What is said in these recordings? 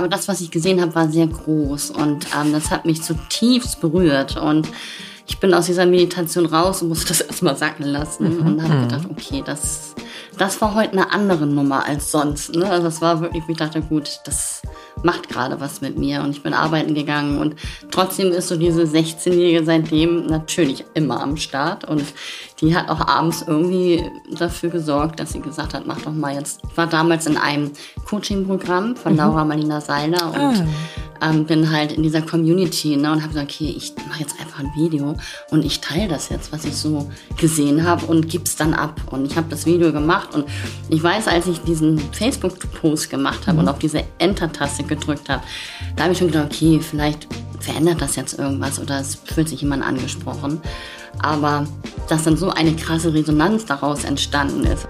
aber das, was ich gesehen habe, war sehr groß und ähm, das hat mich zutiefst berührt und ich bin aus dieser Meditation raus und musste das erstmal sacken lassen mhm. und habe mhm. gedacht, okay, das, das war heute eine andere Nummer als sonst. Ne? Also das war wirklich, ich dachte, gut, das macht gerade was mit mir und ich bin arbeiten gegangen und trotzdem ist so diese 16-Jährige seitdem natürlich immer am Start und die hat auch abends irgendwie dafür gesorgt, dass sie gesagt hat, mach doch mal jetzt. Ich war damals in einem Coaching-Programm von mhm. Laura Marlina Seiler und ah. ähm, bin halt in dieser Community ne, und habe gesagt, okay, ich mache jetzt einfach ein Video und ich teile das jetzt, was ich so gesehen habe und gib's dann ab. Und ich habe das Video gemacht und ich weiß, als ich diesen Facebook-Post gemacht habe mhm. und auf diese Enter-Taste gedrückt habe, da habe ich schon gedacht, okay, vielleicht verändert das jetzt irgendwas oder es fühlt sich jemand angesprochen. Aber dass dann so eine krasse Resonanz daraus entstanden ist.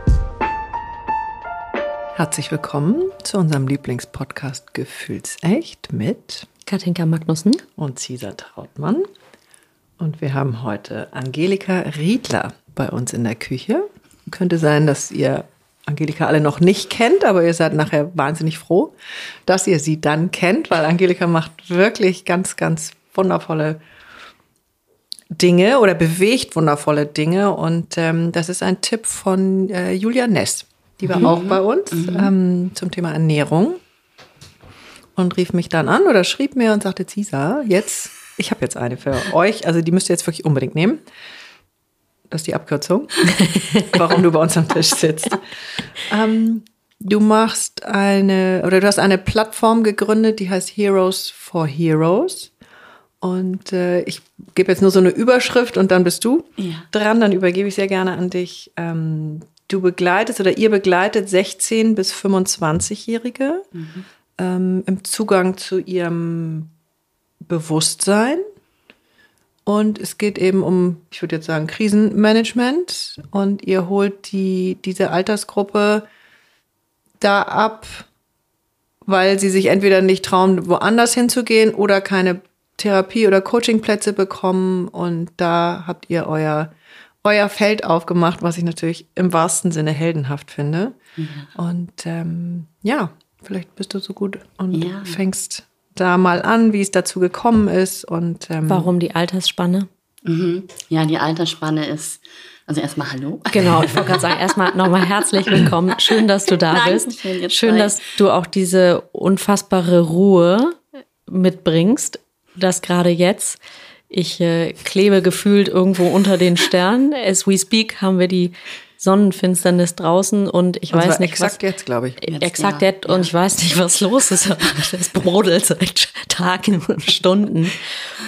Herzlich willkommen zu unserem Lieblingspodcast Gefühlsecht mit Katinka Magnussen und Cesar Trautmann. Und wir haben heute Angelika Riedler bei uns in der Küche. Könnte sein, dass ihr Angelika alle noch nicht kennt, aber ihr seid nachher wahnsinnig froh, dass ihr sie dann kennt, weil Angelika macht wirklich ganz, ganz wundervolle Dinge oder bewegt wundervolle Dinge. Und ähm, das ist ein Tipp von äh, Julia Ness. Die war mhm. auch bei uns mhm. ähm, zum Thema Ernährung und rief mich dann an oder schrieb mir und sagte, Cisa, jetzt, ich habe jetzt eine für euch. Also die müsst ihr jetzt wirklich unbedingt nehmen. Das ist die Abkürzung, warum du bei uns am Tisch sitzt. Ähm, du machst eine, oder du hast eine Plattform gegründet, die heißt Heroes for Heroes. Und äh, ich gebe jetzt nur so eine Überschrift und dann bist du ja. dran. Dann übergebe ich sehr gerne an dich. Ähm, du begleitest oder ihr begleitet 16- bis 25-Jährige mhm. ähm, im Zugang zu ihrem Bewusstsein. Und es geht eben um, ich würde jetzt sagen, Krisenmanagement. Und ihr holt die, diese Altersgruppe da ab, weil sie sich entweder nicht trauen, woanders hinzugehen oder keine Therapie- oder Coachingplätze bekommen und da habt ihr euer, euer Feld aufgemacht, was ich natürlich im wahrsten Sinne heldenhaft finde. Ja. Und ähm, ja, vielleicht bist du so gut und ja. fängst da mal an, wie es dazu gekommen ist und ähm, warum die Altersspanne? Mhm. Ja, die Altersspanne ist also erstmal Hallo. Genau, ich wollte gerade sagen, erstmal nochmal herzlich willkommen. Schön, dass du da Danke, bist. Schön, dass du auch diese unfassbare Ruhe mitbringst das gerade jetzt. Ich äh, klebe gefühlt irgendwo unter den Sternen. As we speak haben wir die Sonnenfinsternis draußen und ich und weiß nicht exakt was. jetzt, glaube ich. Jetzt, exakt ja. jetzt und ja. ich weiß nicht, was los ist. Es brodelt seit Tagen und Stunden.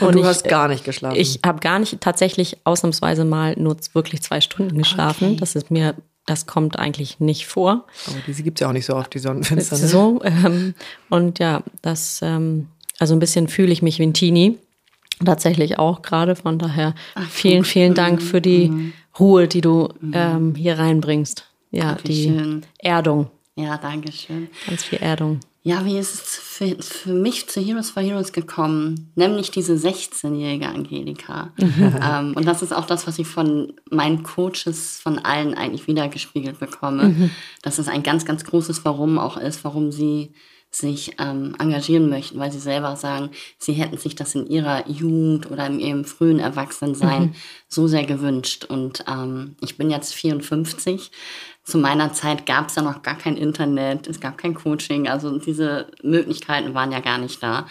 Und, und du ich, hast gar nicht geschlafen. Ich habe gar nicht tatsächlich ausnahmsweise mal nur wirklich zwei Stunden geschlafen. Okay. Das ist mir das kommt eigentlich nicht vor. Aber diese gibt es ja auch nicht so oft, die Sonnenfinsternis. So, ähm, und ja, das ähm, also ein bisschen fühle ich mich wie ein Teenie. Tatsächlich auch gerade. Von daher Ach, vielen, vielen Dank mhm. für die mhm. Ruhe, die du mhm. ähm, hier reinbringst. Ja, Ach, die schön. Erdung. Ja, danke schön. Ganz viel Erdung. Ja, wie ist es für, für mich zu Heroes for Heroes gekommen? Nämlich diese 16-jährige Angelika. Mhm. ähm, und das ist auch das, was ich von meinen Coaches, von allen eigentlich wiedergespiegelt bekomme. Mhm. Dass es ein ganz, ganz großes Warum auch ist, warum sie sich ähm, engagieren möchten, weil sie selber sagen, sie hätten sich das in ihrer Jugend oder in ihrem frühen Erwachsensein mhm. so sehr gewünscht. Und ähm, ich bin jetzt 54. Zu meiner Zeit gab es ja noch gar kein Internet, es gab kein Coaching, also diese Möglichkeiten waren ja gar nicht da.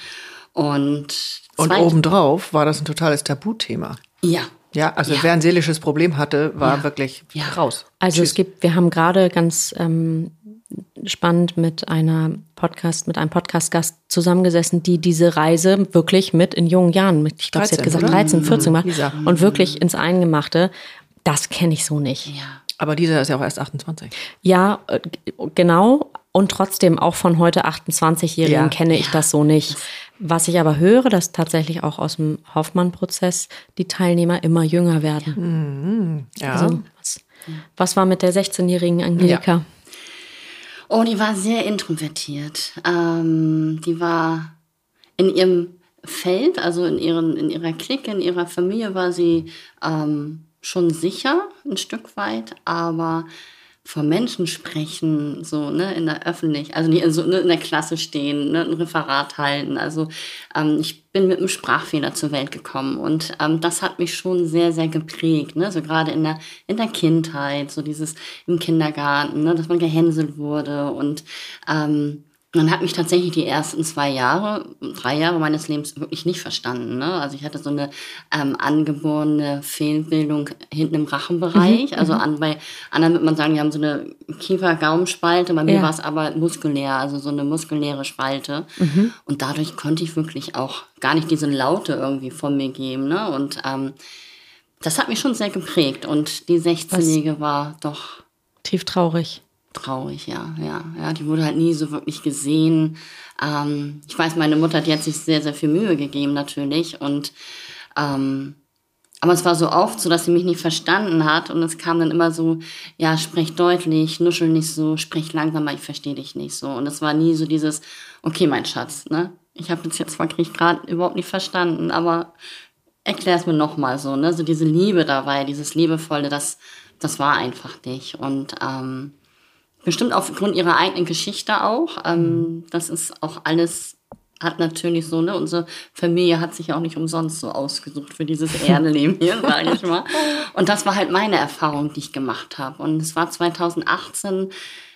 Und, und obendrauf war das ein totales Tabuthema. Ja, ja, also ja. wer ein seelisches Problem hatte, war ja. wirklich ja. raus. Also Tschüss. es gibt, wir haben gerade ganz ähm, spannend mit einer Podcast, mit einem Podcast-Gast zusammengesessen, die diese Reise wirklich mit in jungen Jahren, mit, ich glaube, sie hat gesagt oder? 13, 14 mhm. macht und wirklich ins Eingemachte. Das kenne ich so nicht. Ja. Aber dieser ist ja auch erst 28. Ja, äh, genau. Und trotzdem auch von heute 28-Jährigen ja. kenne ich ja. das so nicht. Was ich aber höre, dass tatsächlich auch aus dem Hoffmann-Prozess die Teilnehmer immer jünger werden. Mhm. ja. Also, was, was, war mit der 16-jährigen Angelika? Oh, die war sehr introvertiert. Ähm, die war in ihrem Feld, also in, ihren, in ihrer Clique, in ihrer Familie war sie ähm, schon sicher, ein Stück weit, aber vor Menschen sprechen, so, ne, in der Öffentlich, also nicht also, ne, in der Klasse stehen, ne, ein Referat halten. Also ähm, ich bin mit einem Sprachfehler zur Welt gekommen und ähm, das hat mich schon sehr, sehr geprägt, ne, so gerade in der, in der Kindheit, so dieses im Kindergarten, ne, dass man gehänselt wurde und ähm, man hat mich tatsächlich die ersten zwei Jahre, drei Jahre meines Lebens wirklich nicht verstanden. Ne? Also ich hatte so eine ähm, angeborene Fehlbildung hinten im Rachenbereich. Mhm, also mhm. an, bei anderen würde man sagen, die haben so eine Kiefer-Gaumenspalte. Bei mir ja. war es aber muskulär, also so eine muskuläre Spalte. Mhm. Und dadurch konnte ich wirklich auch gar nicht diese Laute irgendwie von mir geben. Ne? Und ähm, das hat mich schon sehr geprägt. Und die 16-Jährige war doch tief traurig traurig, ja, ja, ja. Die wurde halt nie so wirklich gesehen. Ähm, ich weiß, meine Mutter, die hat sich sehr, sehr viel Mühe gegeben natürlich und ähm, aber es war so oft so, dass sie mich nicht verstanden hat und es kam dann immer so, ja, sprech deutlich, nuschel nicht so, sprech langsamer, ich verstehe dich nicht so. Und es war nie so dieses, okay, mein Schatz, ne? Ich habe das jetzt zwar gerade überhaupt nicht verstanden, aber erklär es mir nochmal so, ne? So diese Liebe dabei, dieses Liebevolle, das, das war einfach nicht. Und ähm, Bestimmt aufgrund ihrer eigenen Geschichte auch. Ähm, das ist auch alles, hat natürlich so, ne, unsere Familie hat sich ja auch nicht umsonst so ausgesucht für dieses Erdenleben hier, sage ich mal. Und das war halt meine Erfahrung, die ich gemacht habe. Und es war 2018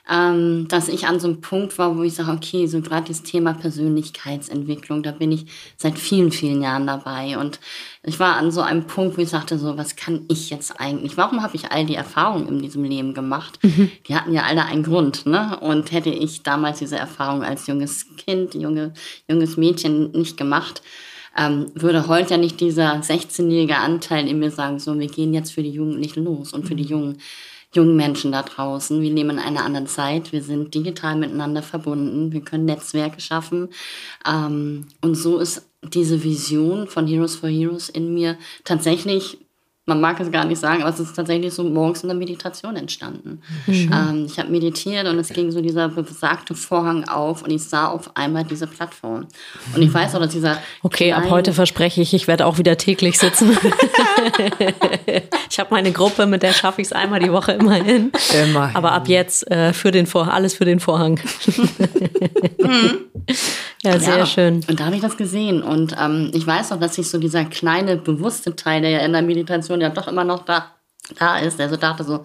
ähm, dass ich an so einem Punkt war, wo ich sage, okay, so gerade das Thema Persönlichkeitsentwicklung, da bin ich seit vielen, vielen Jahren dabei. Und ich war an so einem Punkt, wo ich sagte, so, was kann ich jetzt eigentlich? Warum habe ich all die Erfahrungen in diesem Leben gemacht? Mhm. Die hatten ja alle einen Grund, ne? Und hätte ich damals diese Erfahrung als junges Kind, junge, junges Mädchen nicht gemacht, ähm, würde heute ja nicht dieser 16-jährige Anteil in mir sagen, so, wir gehen jetzt für die Jugendlichen los und für die mhm. jungen jungen Menschen da draußen. Wir leben in einer anderen Zeit. Wir sind digital miteinander verbunden. Wir können Netzwerke schaffen. Ähm, und so ist diese Vision von Heroes for Heroes in mir tatsächlich man mag es gar nicht sagen, aber es ist tatsächlich so morgens in der Meditation entstanden. Mhm. Ähm, ich habe meditiert und es ging so dieser besagte Vorhang auf und ich sah auf einmal diese Plattform. Und ich weiß auch, dass dieser. Okay, ab heute verspreche ich, ich werde auch wieder täglich sitzen. ich habe meine Gruppe, mit der schaffe ich es einmal die Woche immerhin. Immerhin. Aber ab jetzt äh, für den Vor alles für den Vorhang. mhm. Ja, sehr ja. schön. Und da habe ich das gesehen. Und ähm, ich weiß auch, dass sich so dieser kleine, bewusste Teil, der ja in der Meditation ja doch immer noch da, da ist, der so dachte so,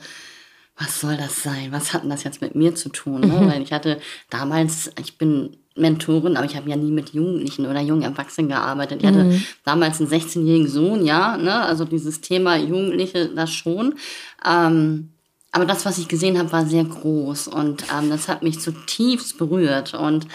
was soll das sein? Was hat denn das jetzt mit mir zu tun? Ne? Mhm. Weil ich hatte damals, ich bin Mentorin, aber ich habe ja nie mit Jugendlichen oder jungen Erwachsenen gearbeitet. Ich hatte mhm. damals einen 16-jährigen Sohn, ja, ne? also dieses Thema Jugendliche, das schon. Ähm, aber das, was ich gesehen habe, war sehr groß und ähm, das hat mich zutiefst berührt und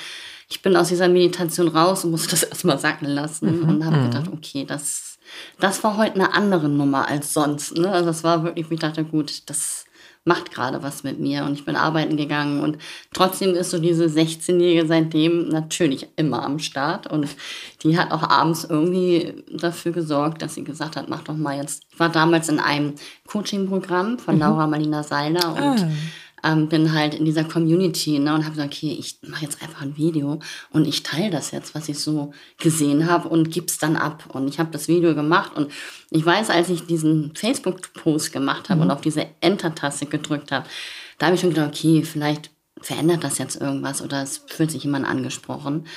ich bin aus dieser Meditation raus und musste das erstmal sacken lassen mhm. und habe mhm. gedacht, okay, das, das war heute eine andere Nummer als sonst. Ne? Also das war wirklich, ich dachte, gut, das macht gerade was mit mir und ich bin arbeiten gegangen und trotzdem ist so diese 16-Jährige seitdem natürlich immer am Start und die hat auch abends irgendwie dafür gesorgt, dass sie gesagt hat, mach doch mal jetzt. Ich war damals in einem Coaching-Programm von mhm. Laura Marlina Seiler und ah ähm, bin halt in dieser Community ne, und habe gesagt, okay, ich mache jetzt einfach ein Video und ich teile das jetzt, was ich so gesehen habe und gib's dann ab. Und ich habe das Video gemacht und ich weiß, als ich diesen Facebook-Post gemacht habe mhm. und auf diese Enter-Taste gedrückt habe, da habe ich schon gedacht, okay, vielleicht verändert das jetzt irgendwas oder es fühlt sich jemand angesprochen.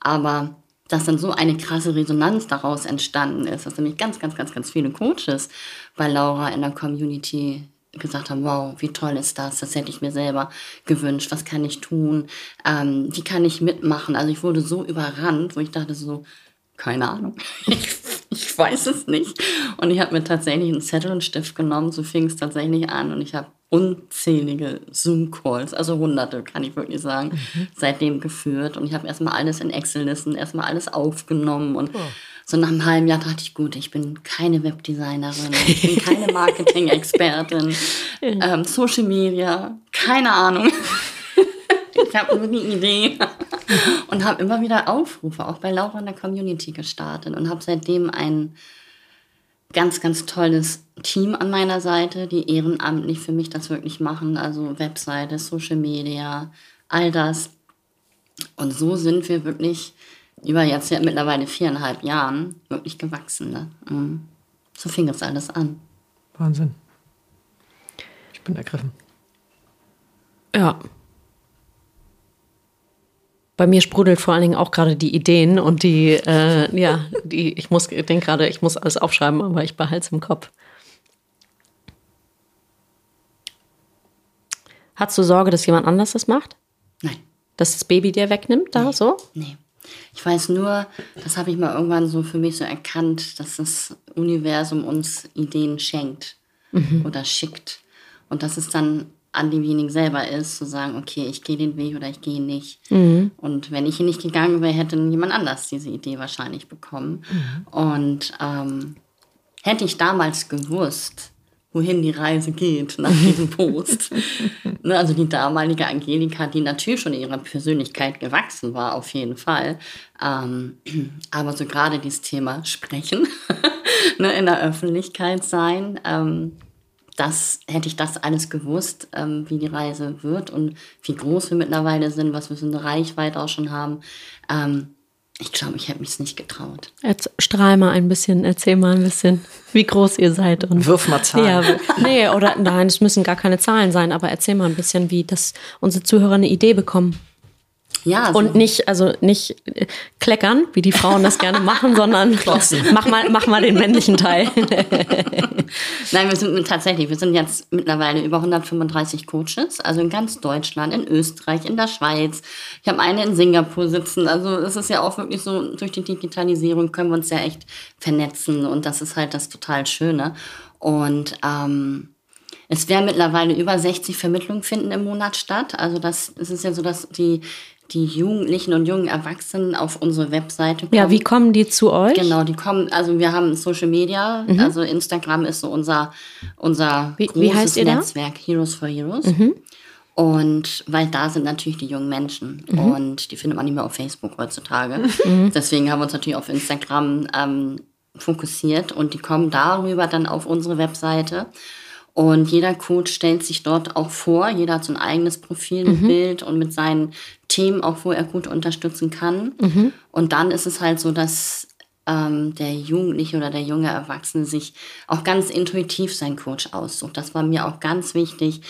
Aber dass dann so eine krasse Resonanz daraus entstanden ist, dass nämlich ganz, ganz, ganz, ganz viele Coaches bei Laura in der Community gesagt haben, wow, wie toll ist das, das hätte ich mir selber gewünscht, was kann ich tun, ähm, wie kann ich mitmachen. Also ich wurde so überrannt, wo ich dachte so, keine Ahnung, ich, ich weiß es nicht. Und ich habe mir tatsächlich einen Zettel und Stift genommen, so fing es tatsächlich an und ich habe unzählige Zoom-Calls, also hunderte, kann ich wirklich sagen, mhm. seitdem geführt. Und ich habe erstmal alles in Excel-Listen, erstmal alles aufgenommen und oh so nach einem halben Jahr dachte ich, gut, ich bin keine Webdesignerin, ich bin keine Marketing-Expertin, ähm, Social Media, keine Ahnung. ich habe nur die Idee und habe immer wieder Aufrufe, auch bei Laura in der Community gestartet und habe seitdem ein ganz, ganz tolles Team an meiner Seite, die ehrenamtlich für mich das wirklich machen, also Webseite, Social Media, all das. Und so sind wir wirklich über jetzt ja mittlerweile viereinhalb Jahren wirklich gewachsen. Ne? Mhm. So fing das alles an. Wahnsinn. Ich bin ergriffen. Ja. Bei mir sprudelt vor allen Dingen auch gerade die Ideen und die, äh, ja, die, ich muss, denke gerade, ich muss alles aufschreiben, aber ich behalte es im Kopf. Hast du Sorge, dass jemand anders das macht? Nein. Dass das Baby dir wegnimmt, da nee. so? Nee. Ich weiß nur, das habe ich mal irgendwann so für mich so erkannt, dass das Universum uns Ideen schenkt mhm. oder schickt. Und dass es dann an demjenigen selber ist, zu sagen, okay, ich gehe den Weg oder ich gehe nicht. Mhm. Und wenn ich ihn nicht gegangen wäre, hätte jemand anders diese Idee wahrscheinlich bekommen. Mhm. Und ähm, hätte ich damals gewusst, wohin die Reise geht nach diesem Post. ne, also die damalige Angelika, die natürlich schon in ihrer Persönlichkeit gewachsen war, auf jeden Fall. Ähm, aber so gerade dieses Thema Sprechen, ne, in der Öffentlichkeit sein, ähm, das hätte ich das alles gewusst, ähm, wie die Reise wird und wie groß wir mittlerweile sind, was wir für eine Reichweite auch schon haben. Ähm, ich glaube, ich hätte mich es nicht getraut. Jetzt strahl mal ein bisschen, erzähl mal ein bisschen, wie groß ihr seid. Und Wirf mal Zahlen. Ja, nee, oder nein, es müssen gar keine Zahlen sein, aber erzähl mal ein bisschen, wie das unsere Zuhörer eine Idee bekommen. Ja, also und nicht, also nicht äh, kleckern, wie die Frauen das gerne machen, sondern mach mal, mach mal den männlichen Teil. Nein, wir sind tatsächlich, wir sind jetzt mittlerweile über 135 Coaches, also in ganz Deutschland, in Österreich, in der Schweiz. Ich habe eine in Singapur sitzen. Also es ist ja auch wirklich so, durch die Digitalisierung können wir uns ja echt vernetzen und das ist halt das total Schöne. Und ähm, es werden mittlerweile über 60 Vermittlungen finden im Monat statt. Also das, es ist ja so, dass die die Jugendlichen und jungen Erwachsenen auf unsere Webseite kommen. Ja, wie kommen die zu euch? Genau, die kommen, also wir haben Social Media, mhm. also Instagram ist so unser, unser wie, großes wie Netzwerk, da? Heroes for Heroes. Mhm. Und weil da sind natürlich die jungen Menschen mhm. und die findet man nicht mehr auf Facebook heutzutage. Mhm. Deswegen haben wir uns natürlich auf Instagram ähm, fokussiert und die kommen darüber dann auf unsere Webseite. Und jeder Coach stellt sich dort auch vor. Jeder hat so ein eigenes Profil mit mhm. Bild und mit seinen Themen auch, wo er gut unterstützen kann. Mhm. Und dann ist es halt so, dass ähm, der Jugendliche oder der junge Erwachsene sich auch ganz intuitiv seinen Coach aussucht. Das war mir auch ganz wichtig,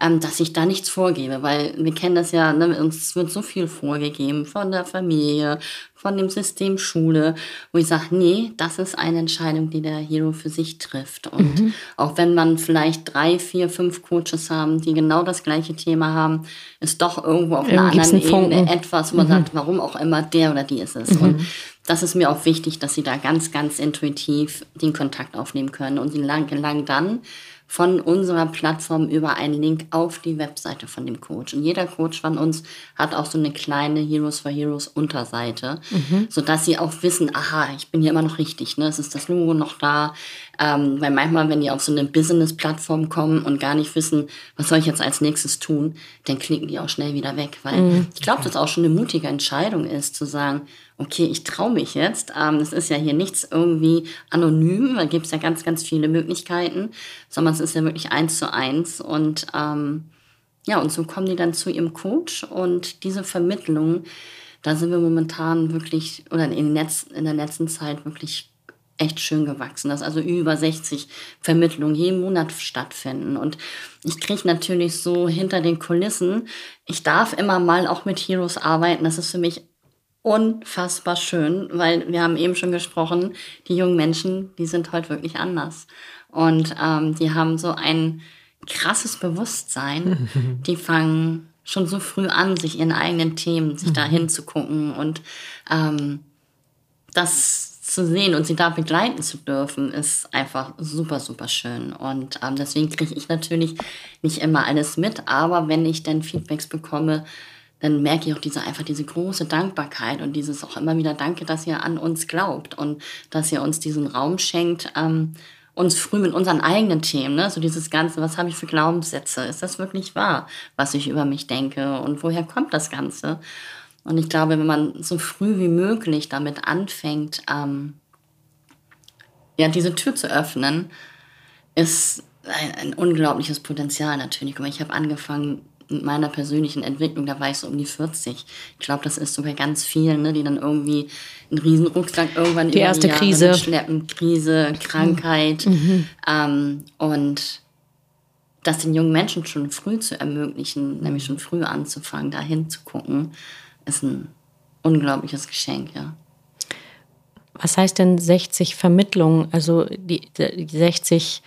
ähm, dass ich da nichts vorgebe, weil wir kennen das ja, ne, uns wird so viel vorgegeben von der Familie, von dem System Schule, wo ich sage, nee, das ist eine Entscheidung, die der Hero für sich trifft. Und mhm. auch wenn man vielleicht drei, vier, fünf Coaches haben, die genau das gleiche Thema haben, ist doch irgendwo auf einer anderen Ebene Funken. etwas, wo man mhm. sagt, warum auch immer der oder die ist es. Mhm. Und das ist mir auch wichtig, dass sie da ganz, ganz intuitiv den Kontakt aufnehmen können und sie gelangen dann von unserer Plattform über einen Link auf die Webseite von dem Coach. Und jeder Coach von uns hat auch so eine kleine Heroes for Heroes Unterseite, mhm. sodass sie auch wissen, aha, ich bin hier immer noch richtig, ne? es ist das Logo noch da. Ähm, weil manchmal, wenn die auf so eine Business-Plattform kommen und gar nicht wissen, was soll ich jetzt als nächstes tun, dann klicken die auch schnell wieder weg. Weil mhm. ich glaube, dass auch schon eine mutige Entscheidung ist, zu sagen, okay, ich traue mich jetzt. Ähm, das ist ja hier nichts irgendwie anonym, da gibt es ja ganz, ganz viele Möglichkeiten, sondern es ist ja wirklich eins zu eins. Und ähm, ja, und so kommen die dann zu ihrem Coach und diese Vermittlung, da sind wir momentan wirklich, oder in, Netz, in der letzten Zeit wirklich echt schön gewachsen, dass also über 60 Vermittlungen jeden Monat stattfinden. Und ich kriege natürlich so hinter den Kulissen, ich darf immer mal auch mit Heroes arbeiten. Das ist für mich unfassbar schön, weil wir haben eben schon gesprochen, die jungen Menschen, die sind heute wirklich anders. Und ähm, die haben so ein krasses Bewusstsein. Die fangen schon so früh an, sich ihren eigenen Themen, sich da mhm. hinzugucken und ähm, das zu sehen und sie da begleiten zu dürfen, ist einfach super, super schön. Und ähm, deswegen kriege ich natürlich nicht immer alles mit, aber wenn ich dann Feedbacks bekomme, dann merke ich auch diese einfach diese große Dankbarkeit und dieses auch immer wieder Danke, dass ihr an uns glaubt und dass ihr uns diesen Raum schenkt, ähm, uns früh mit unseren eigenen Themen, ne? so dieses Ganze, was habe ich für Glaubenssätze? Ist das wirklich wahr, was ich über mich denke und woher kommt das Ganze? Und ich glaube, wenn man so früh wie möglich damit anfängt, ähm, ja, diese Tür zu öffnen, ist ein, ein unglaubliches Potenzial natürlich. Mal, ich habe angefangen meiner persönlichen Entwicklung, da war ich so um die 40. Ich glaube, das ist so bei ganz vielen, ne, die dann irgendwie einen riesen Rucksack irgendwann die erste die Krise schleppen, Krise, Krankheit. Mhm. Ähm, und das den jungen Menschen schon früh zu ermöglichen, nämlich schon früh anzufangen, da hinzugucken, ist ein unglaubliches Geschenk, ja. Was heißt denn 60 Vermittlungen? Also die, die 60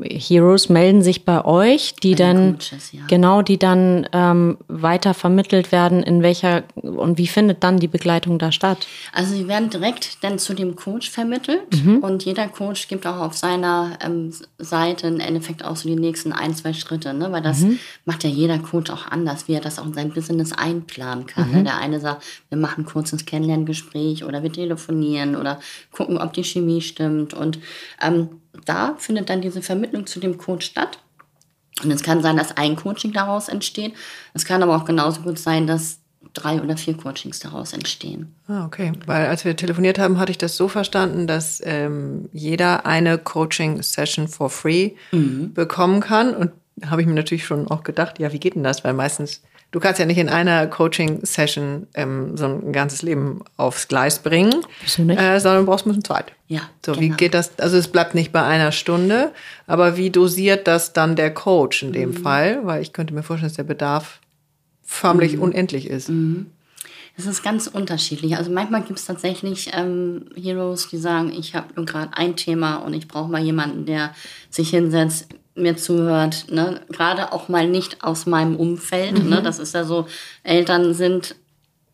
Heroes melden sich bei euch, die bei dann Coaches, ja. genau, die dann ähm, weiter vermittelt werden. In welcher und wie findet dann die Begleitung da statt? Also sie werden direkt dann zu dem Coach vermittelt mhm. und jeder Coach gibt auch auf seiner ähm, Seite im Endeffekt auch so die nächsten ein zwei Schritte, ne? weil das mhm. macht ja jeder Coach auch anders, wie er das auch in sein Business einplanen kann. Ne? Mhm. Ne? Der eine sagt, wir machen kurz ein Kennenlerngespräch oder wir telefonieren oder gucken, ob die Chemie stimmt und ähm, da findet dann diese Vermittlung zu dem Coach statt. Und es kann sein, dass ein Coaching daraus entsteht. Es kann aber auch genauso gut sein, dass drei oder vier Coachings daraus entstehen. Ah, okay. Weil als wir telefoniert haben, hatte ich das so verstanden, dass ähm, jeder eine Coaching-Session for free mhm. bekommen kann. Und habe ich mir natürlich schon auch gedacht, ja, wie geht denn das? Weil meistens du kannst ja nicht in einer Coaching-Session ähm, so ein ganzes Leben aufs Gleis bringen, äh, sondern du brauchst ein bisschen Zeit. Ja. So, genau. wie geht das? Also es bleibt nicht bei einer Stunde, aber wie dosiert das dann der Coach in dem mhm. Fall? Weil ich könnte mir vorstellen, dass der Bedarf förmlich mhm. unendlich ist. Mhm. Es ist ganz unterschiedlich. Also manchmal gibt es tatsächlich ähm, Heroes, die sagen, ich habe gerade ein Thema und ich brauche mal jemanden, der sich hinsetzt, mir zuhört, ne? gerade auch mal nicht aus meinem Umfeld. Ne? Mhm. Ne? Das ist ja so, Eltern sind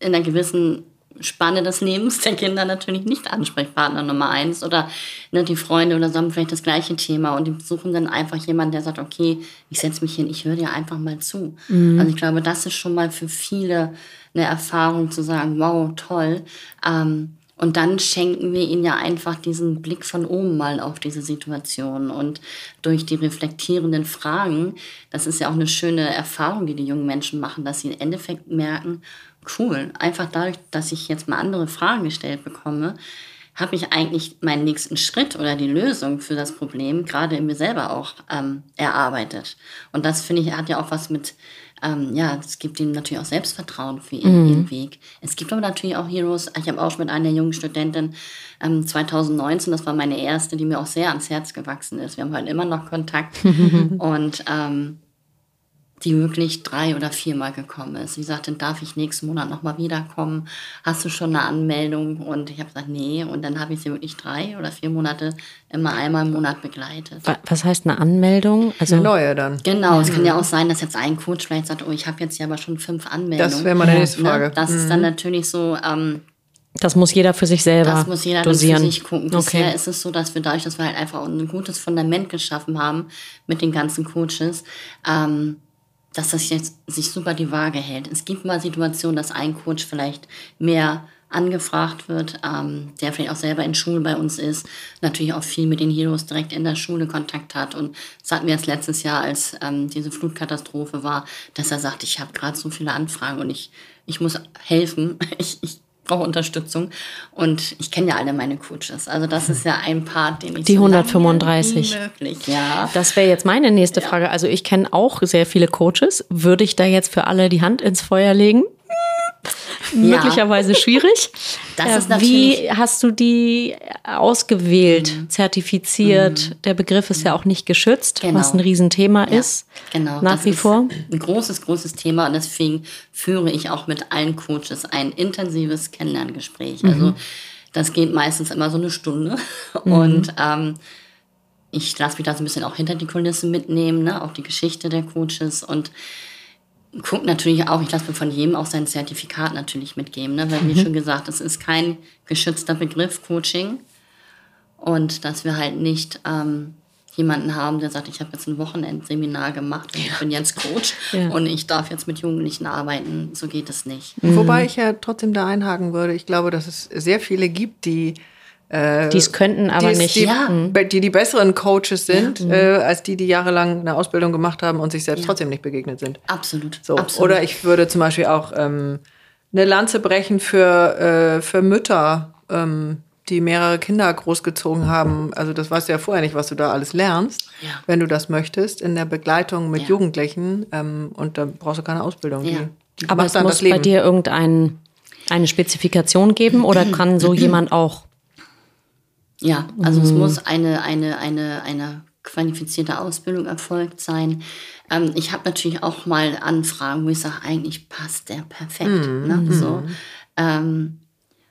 in einer gewissen Spanne des Lebens der Kinder natürlich nicht Ansprechpartner Nummer eins oder ne, die Freunde oder so haben vielleicht das gleiche Thema und die suchen dann einfach jemanden, der sagt, okay, ich setze mich hin, ich höre dir einfach mal zu. Mhm. Also ich glaube, das ist schon mal für viele eine Erfahrung zu sagen, wow, toll. Ähm, und dann schenken wir ihnen ja einfach diesen Blick von oben mal auf diese Situation. Und durch die reflektierenden Fragen, das ist ja auch eine schöne Erfahrung, die die jungen Menschen machen, dass sie im Endeffekt merken, cool, einfach dadurch, dass ich jetzt mal andere Fragen gestellt bekomme, habe ich eigentlich meinen nächsten Schritt oder die Lösung für das Problem gerade in mir selber auch ähm, erarbeitet. Und das finde ich hat ja auch was mit ähm, ja, es gibt ihnen natürlich auch Selbstvertrauen für ihren, mhm. ihren, Weg. Es gibt aber natürlich auch Heroes. Ich habe auch schon mit einer jungen Studentin ähm, 2019, das war meine erste, die mir auch sehr ans Herz gewachsen ist. Wir haben heute immer noch Kontakt. und ähm, die wirklich drei oder viermal gekommen ist. Sie sagte, darf ich nächsten Monat nochmal wiederkommen? Hast du schon eine Anmeldung? Und ich habe gesagt, nee. Und dann habe ich sie wirklich drei oder vier Monate immer einmal im Monat begleitet. Was heißt eine Anmeldung? Also eine neue dann. Genau, mhm. es kann ja auch sein, dass jetzt ein Coach vielleicht sagt, oh, ich habe jetzt ja aber schon fünf Anmeldungen. Das wäre meine nächste? Frage. Ne? Das mhm. ist dann mhm. natürlich so. Ähm, das muss jeder für sich selber Das muss jeder dosieren. für sich gucken. Bisher okay. ist es so, dass wir dadurch, dass wir halt einfach ein gutes Fundament geschaffen haben mit den ganzen Coaches, ähm, dass das jetzt sich super die Waage hält. Es gibt mal Situationen, dass ein Coach vielleicht mehr angefragt wird, ähm, der vielleicht auch selber in Schulen bei uns ist, natürlich auch viel mit den Heroes direkt in der Schule Kontakt hat. Und das hatten wir jetzt letztes Jahr, als ähm, diese Flutkatastrophe war, dass er sagt, ich habe gerade so viele Anfragen und ich, ich muss helfen. Ich, ich brauche Unterstützung. Und ich kenne ja alle meine Coaches. Also das ist ja ein Part, den ich Die so 135. Möglich, ja. Das wäre jetzt meine nächste ja. Frage. Also ich kenne auch sehr viele Coaches. Würde ich da jetzt für alle die Hand ins Feuer legen? Ja. möglicherweise schwierig. Das ist Wie hast du die ausgewählt, mhm. zertifiziert? Mhm. Der Begriff ist ja auch nicht geschützt, genau. was ein Riesenthema ja. ist. Genau. Nach das wie vor. Ein großes, großes Thema und deswegen führe ich auch mit allen Coaches ein intensives Kennenlerngespräch. Mhm. Also das geht meistens immer so eine Stunde mhm. und ähm, ich lasse mich da so ein bisschen auch hinter die Kulissen mitnehmen, ne? auch die Geschichte der Coaches und guckt natürlich auch, ich lasse mir von jedem auch sein Zertifikat natürlich mitgeben, ne? weil, wie mhm. schon gesagt, es ist kein geschützter Begriff Coaching und dass wir halt nicht ähm, jemanden haben, der sagt, ich habe jetzt ein Wochenendseminar gemacht und ich bin jetzt Coach ja. und ich darf jetzt mit Jugendlichen arbeiten, so geht es nicht. Mhm. Wobei ich ja trotzdem da einhaken würde, ich glaube, dass es sehr viele gibt, die äh, die es könnten, aber nicht. Die, ja. die, die besseren Coaches sind, ja. äh, als die, die jahrelang eine Ausbildung gemacht haben und sich selbst ja. trotzdem nicht begegnet sind. Absolut. So. Absolut. Oder ich würde zum Beispiel auch ähm, eine Lanze brechen für, äh, für Mütter, ähm, die mehrere Kinder großgezogen haben. Also das weißt du ja vorher nicht, was du da alles lernst, wenn du das möchtest, in der Begleitung mit Jugendlichen. Ähm, und da brauchst du keine Ausbildung. Die, die aber es muss bei dir irgendeine Spezifikation geben oder kann so jemand auch ja, also mhm. es muss eine, eine, eine, eine qualifizierte Ausbildung erfolgt sein. Ähm, ich habe natürlich auch mal Anfragen, wo ich sage, eigentlich passt der perfekt. Mhm. Ne? So, ähm,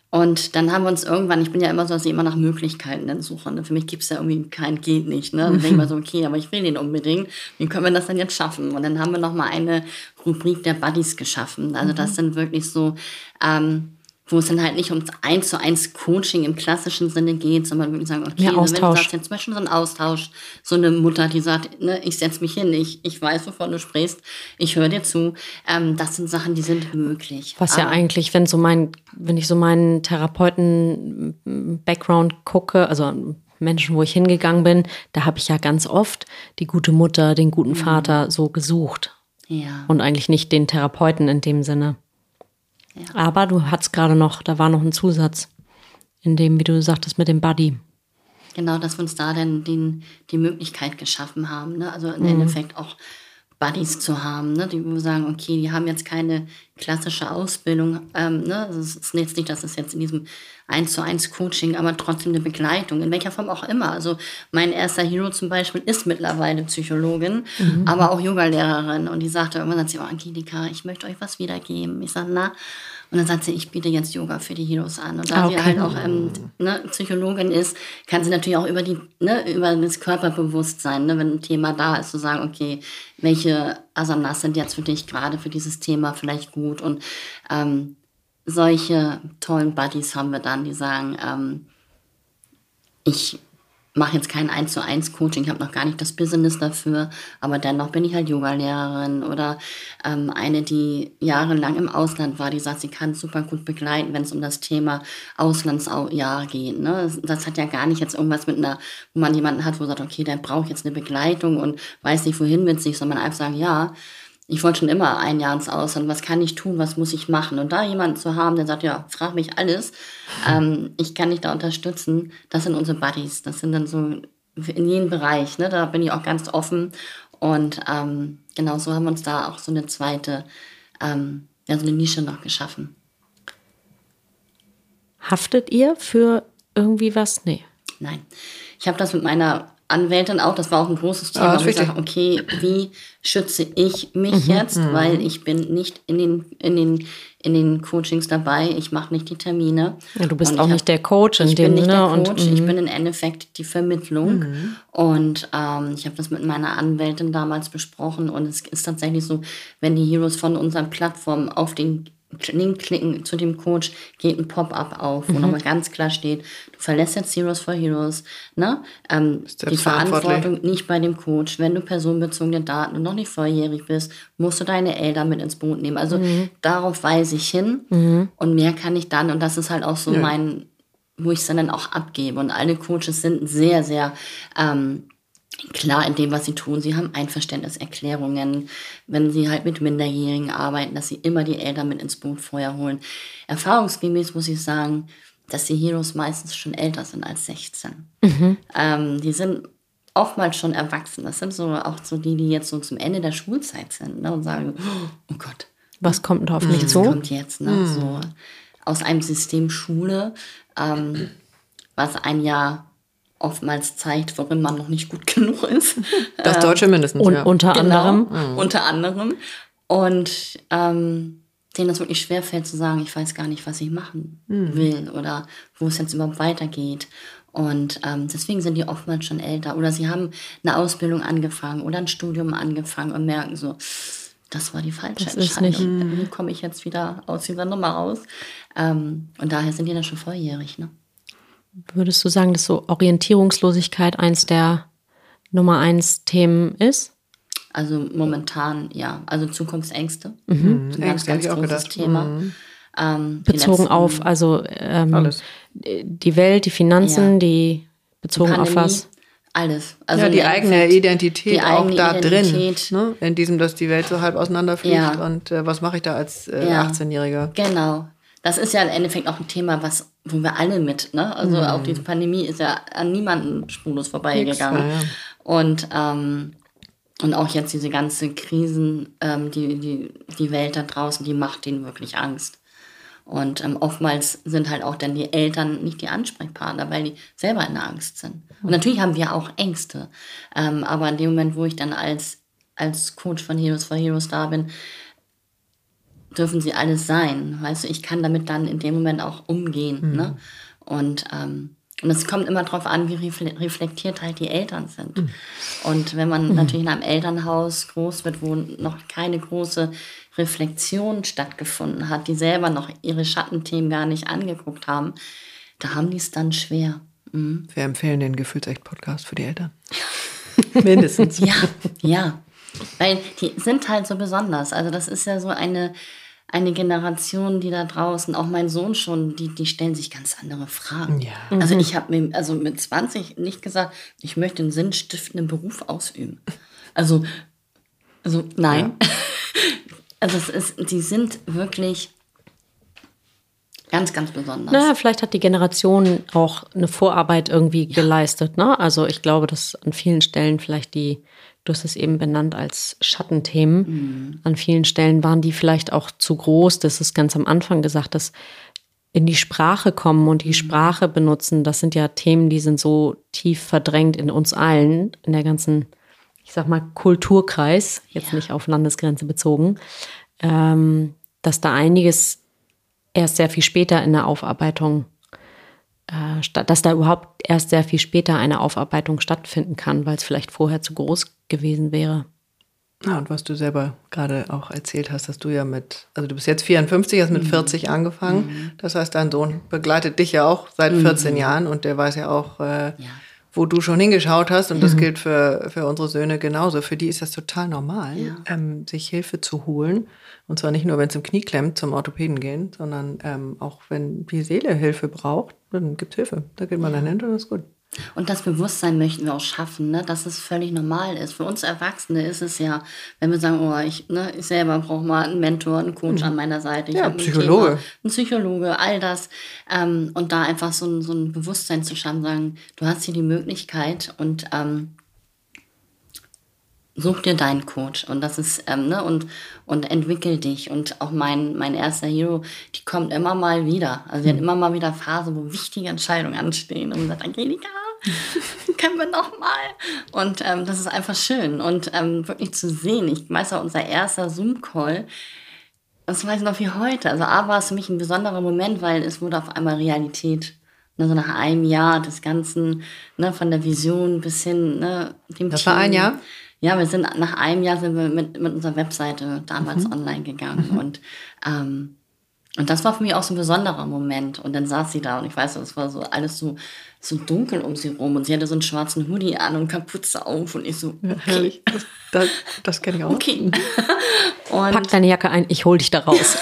und dann haben wir uns irgendwann, ich bin ja immer so, dass ich immer nach Möglichkeiten dann suche. Ne? Für mich gibt es ja irgendwie kein geht nicht. Ne? Dann denke ich mal so, okay, aber ich will den unbedingt. Wie können wir das dann jetzt schaffen? Und dann haben wir nochmal eine Rubrik der Buddies geschaffen. Also das mhm. sind wirklich so ähm, wo es dann halt nicht ums eins zu eins Coaching im klassischen Sinne geht, sondern wirklich sagen, okay, ja, ne, wenn du sagst jetzt zum Beispiel so ein Austausch, so eine Mutter, die sagt, ne, ich setze mich hin, ich, ich weiß, wovon du sprichst, ich höre dir zu, ähm, das sind Sachen, die sind möglich. Was Aber, ja eigentlich, wenn so mein, wenn ich so meinen Therapeuten-Background gucke, also Menschen, wo ich hingegangen bin, da habe ich ja ganz oft die gute Mutter, den guten mhm. Vater so gesucht. Ja. Und eigentlich nicht den Therapeuten in dem Sinne. Ja. Aber du hattest gerade noch, da war noch ein Zusatz, in dem, wie du sagtest, mit dem Buddy. Genau, dass wir uns da dann den, die Möglichkeit geschaffen haben. Ne? Also im mhm. Endeffekt auch Buddies zu haben, ne? die sagen, okay, die haben jetzt keine klassische Ausbildung. Ähm, ne? Also es ist jetzt nicht, dass es jetzt in diesem 1 zu 1 Coaching, aber trotzdem eine Begleitung, in welcher Form auch immer. Also mein erster Hero zum Beispiel ist mittlerweile Psychologin, mhm. aber auch Yogalehrerin. Und die sagte irgendwann, sagt sie, oh Angelika, ich möchte euch was wiedergeben. Ich sage, na, und dann sagt sie, ich biete jetzt Yoga für die Heroes an. Und da okay. sie halt auch ähm, ne, Psychologin ist, kann sie natürlich auch über, die, ne, über das Körperbewusstsein, ne, wenn ein Thema da ist, zu sagen, okay, welche Asanas sind jetzt für dich gerade für dieses Thema vielleicht gut. Und ähm, solche tollen Buddies haben wir dann, die sagen, ähm, ich mache jetzt kein 1 zu 1 Coaching, ich habe noch gar nicht das Business dafür, aber dennoch bin ich halt Yogalehrerin oder ähm, eine, die jahrelang im Ausland war, die sagt, sie kann super gut begleiten, wenn es um das Thema Auslandsjahr geht. Ne? Das, das, hat ja gar nicht jetzt irgendwas mit einer, wo man jemanden hat, wo sagt, okay, der braucht jetzt eine Begleitung und weiß nicht, wohin mit sich, sondern einfach sagen, ja, ich wollte schon immer ein Jahr ins Ausland, was kann ich tun, was muss ich machen? Und da jemanden zu haben, der sagt, ja, frag mich alles, ähm, ich kann dich da unterstützen, das sind unsere Buddies, das sind dann so in jedem Bereich, ne? da bin ich auch ganz offen und ähm, genau so haben wir uns da auch so eine zweite, ähm, ja, so eine Nische noch geschaffen. Haftet ihr für irgendwie was? Nee. Nein. Ich habe das mit meiner Anwältin auch, das war auch ein großes Thema. Ah, ich sage, okay, wie schütze ich mich mhm, jetzt, mhm. weil ich bin nicht in den, in den, in den Coachings dabei, ich mache nicht die Termine. Ja, du bist auch hab, nicht der Coach in ich dem bin nicht ne? der Coach, und, ich bin im Endeffekt die Vermittlung. Mhm. Und ähm, ich habe das mit meiner Anwältin damals besprochen und es ist tatsächlich so, wenn die Heroes von unserer Plattform auf den Link klicken zu dem Coach, geht ein Pop-up auf, wo mhm. nochmal ganz klar steht, du verlässt jetzt Heroes for Heroes, ne? Ähm, die Verantwortung nicht bei dem Coach. Wenn du personenbezogene Daten und noch nicht volljährig bist, musst du deine Eltern mit ins Boot nehmen. Also mhm. darauf weise ich hin mhm. und mehr kann ich dann und das ist halt auch so ja. mein, wo ich es dann auch abgebe. Und alle Coaches sind sehr, sehr ähm, klar in dem, was sie tun. Sie haben Einverständniserklärungen, wenn sie halt mit Minderjährigen arbeiten, dass sie immer die Eltern mit ins Boot vorher holen. Erfahrungsgemäß muss ich sagen, dass die Heroes meistens schon älter sind als 16. Mhm. Ähm, die sind oftmals schon erwachsen. Das sind so auch so die, die jetzt so zum Ende der Schulzeit sind ne, und sagen, oh Gott. Was kommt da auf mich zu? Was kommt jetzt? Ne? Mhm. So aus einem System Schule, ähm, was ein Jahr oftmals zeigt, worin man noch nicht gut genug ist. Das Deutsche mindestens. Und ja. unter genau, anderem. Mhm. Unter anderem. Und ähm, denen das wirklich schwerfällt zu sagen, ich weiß gar nicht, was ich machen mhm. will oder wo es jetzt überhaupt weitergeht. Und ähm, deswegen sind die oftmals schon älter. Oder sie haben eine Ausbildung angefangen oder ein Studium angefangen und merken so, das war die falsche das Entscheidung. Nicht, Wie komme ich jetzt wieder aus dieser Nummer raus? Ähm, und daher sind die dann schon volljährig. Ne? Würdest du sagen, dass so Orientierungslosigkeit eins der Nummer eins Themen ist? Also momentan ja. Also Zukunftsängste. Mhm. Ein ganz, ganz großes Thema. Mhm. Ähm, bezogen auf also ähm, Alles. die Welt, die Finanzen, ja. die bezogen die auf was? Alles. Also ja, die eigene Identität die auch eigene da Identität. drin. Ne? In diesem, dass die Welt so halb auseinanderfliegt ja. und äh, was mache ich da als äh, ja. 18-Jähriger? Genau. Das ist ja im Endeffekt auch ein Thema, was wo wir alle mit, ne? Also mhm. auch diese Pandemie ist ja an niemanden spurlos vorbeigegangen. Ja. Und, ähm, und auch jetzt diese ganze Krisen, ähm, die, die, die Welt da draußen, die macht denen wirklich Angst. Und ähm, oftmals sind halt auch dann die Eltern nicht die Ansprechpartner, weil die selber in der Angst sind. Und natürlich haben wir auch Ängste. Ähm, aber in dem Moment, wo ich dann als, als Coach von Heroes for Heroes da bin, dürfen sie alles sein. Weißt du, ich kann damit dann in dem Moment auch umgehen. Mhm. Ne? Und ähm, und es kommt immer darauf an, wie reflektiert halt die Eltern sind. Mhm. Und wenn man mhm. natürlich in einem Elternhaus groß wird, wo noch keine große Reflexion stattgefunden hat, die selber noch ihre Schattenthemen gar nicht angeguckt haben, da haben die es dann schwer. Mhm. Wir empfehlen den Gefühlsecht-Podcast für die Eltern. Mindestens. Ja, ja. Weil die sind halt so besonders. Also das ist ja so eine eine Generation, die da draußen, auch mein Sohn schon, die, die stellen sich ganz andere Fragen. Ja. Also mhm. ich habe mir also mit 20 nicht gesagt, ich möchte einen sinnstiftenden Beruf ausüben. Also, also nein. Ja. Also es ist, die sind wirklich ganz, ganz besonders. Na, vielleicht hat die Generation auch eine Vorarbeit irgendwie ja. geleistet. Ne? Also ich glaube, dass an vielen Stellen vielleicht die du hast es eben benannt als Schattenthemen. Mhm. An vielen Stellen waren die vielleicht auch zu groß. Das ist ganz am Anfang gesagt, dass in die Sprache kommen und die mhm. Sprache benutzen, das sind ja Themen, die sind so tief verdrängt in uns allen, in der ganzen, ich sag mal, Kulturkreis, jetzt ja. nicht auf Landesgrenze bezogen, ähm, dass da einiges erst sehr viel später in der Aufarbeitung äh, dass da überhaupt erst sehr viel später eine Aufarbeitung stattfinden kann, weil es vielleicht vorher zu groß gewesen wäre. Ja, und was du selber gerade auch erzählt hast, dass du ja mit, also du bist jetzt 54, hast mit mhm. 40 angefangen. Mhm. Das heißt, dein Sohn begleitet dich ja auch seit 14 mhm. Jahren und der weiß ja auch, äh, ja. Wo du schon hingeschaut hast. Und das mhm. gilt für, für unsere Söhne genauso. Für die ist das total normal, ja. ähm, sich Hilfe zu holen. Und zwar nicht nur, wenn es im Knie klemmt, zum Orthopäden gehen, sondern ähm, auch wenn die Seele Hilfe braucht, dann gibt es Hilfe. Da geht man ja. dann hin und das ist gut. Und das Bewusstsein möchten wir auch schaffen, ne? dass es völlig normal ist. Für uns Erwachsene ist es ja, wenn wir sagen, oh, ich, ne, ich selber brauche mal einen Mentor, einen Coach mhm. an meiner Seite. Ich ja, ein Psychologe. Thema, ein Psychologe, all das. Ähm, und da einfach so ein, so ein Bewusstsein zu schaffen, sagen, du hast hier die Möglichkeit und ähm, such dir deinen Coach und das ist ähm, ne und und entwickel dich und auch mein mein erster Hero die kommt immer mal wieder also sie hat hm. immer mal wieder Phasen wo wichtige Entscheidungen anstehen und sagt Angelika können wir noch mal und ähm, das ist einfach schön und ähm, wirklich zu sehen ich weiß auch unser erster Zoom Call das weiß ich noch wie heute also A war es für mich ein besonderer Moment weil es wurde auf einmal Realität also nach einem Jahr des Ganzen, ne, von der Vision bis hin, ne, dem Das Team. war ein Jahr? Ja, wir sind nach einem Jahr sind wir mit, mit unserer Webseite damals mhm. online gegangen mhm. und ähm, und das war für mich auch so ein besonderer Moment. Und dann saß sie da und ich weiß, es war so alles so, so dunkel um sie rum. Und sie hatte so einen schwarzen Hoodie an und Kapuze auf. Und ich so, okay. Ja, das, das, das kenne ich auch. Okay. und Pack deine Jacke ein, ich hol dich da raus.